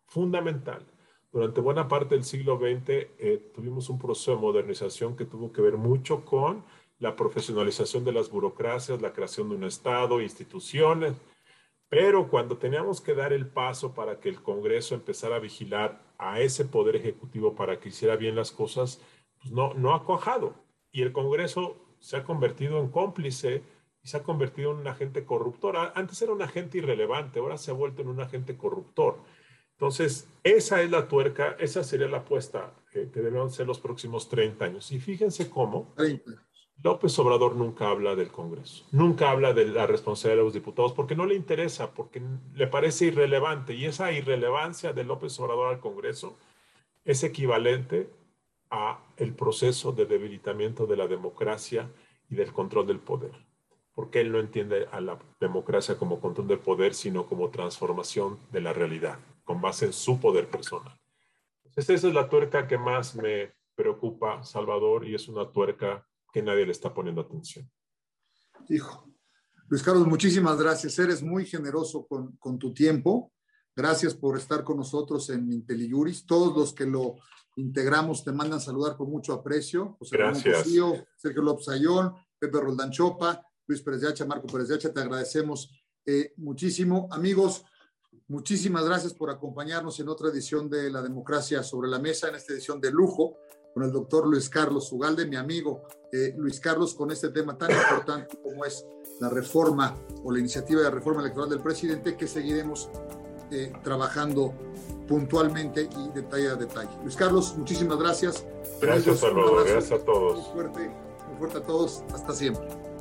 fundamental. Durante buena parte del siglo XX eh, tuvimos un proceso de modernización que tuvo que ver mucho con la profesionalización de las burocracias, la creación de un Estado, instituciones, pero cuando teníamos que dar el paso para que el Congreso empezara a vigilar a ese poder ejecutivo para que hiciera bien las cosas, pues no, no ha cuajado. Y el Congreso se ha convertido en cómplice y se ha convertido en un agente corruptor. Antes era un agente irrelevante, ahora se ha vuelto en un agente corruptor. Entonces, esa es la tuerca, esa sería la apuesta que deben ser los próximos 30 años. Y fíjense cómo López Obrador nunca habla del Congreso, nunca habla de la responsabilidad de los diputados, porque no le interesa, porque le parece irrelevante. Y esa irrelevancia de López Obrador al Congreso es equivalente a el proceso de debilitamiento de la democracia y del control del poder porque él no entiende a la democracia como control del poder, sino como transformación de la realidad, con base en su poder personal. Entonces, esa es la tuerca que más me preocupa, Salvador, y es una tuerca que nadie le está poniendo atención. Hijo, Luis Carlos, muchísimas gracias. Eres muy generoso con, con tu tiempo. Gracias por estar con nosotros en IntelliJuris. Todos los que lo integramos te mandan saludar con mucho aprecio. José gracias. Sergio López Ayón, Pepe Roldán Chopa, Luis Pérez de Hacha, Marco Pérez de Hacha, te agradecemos eh, muchísimo. Amigos, muchísimas gracias por acompañarnos en otra edición de La Democracia sobre la Mesa, en esta edición de lujo, con el doctor Luis Carlos Ugalde, mi amigo eh, Luis Carlos, con este tema tan importante como es la reforma o la iniciativa de reforma electoral del presidente, que seguiremos eh, trabajando puntualmente y detalle a detalle. Luis Carlos, muchísimas gracias. Gracias, Salvador. Gracias a todos. Muy fuerte, muy fuerte a todos. Hasta siempre.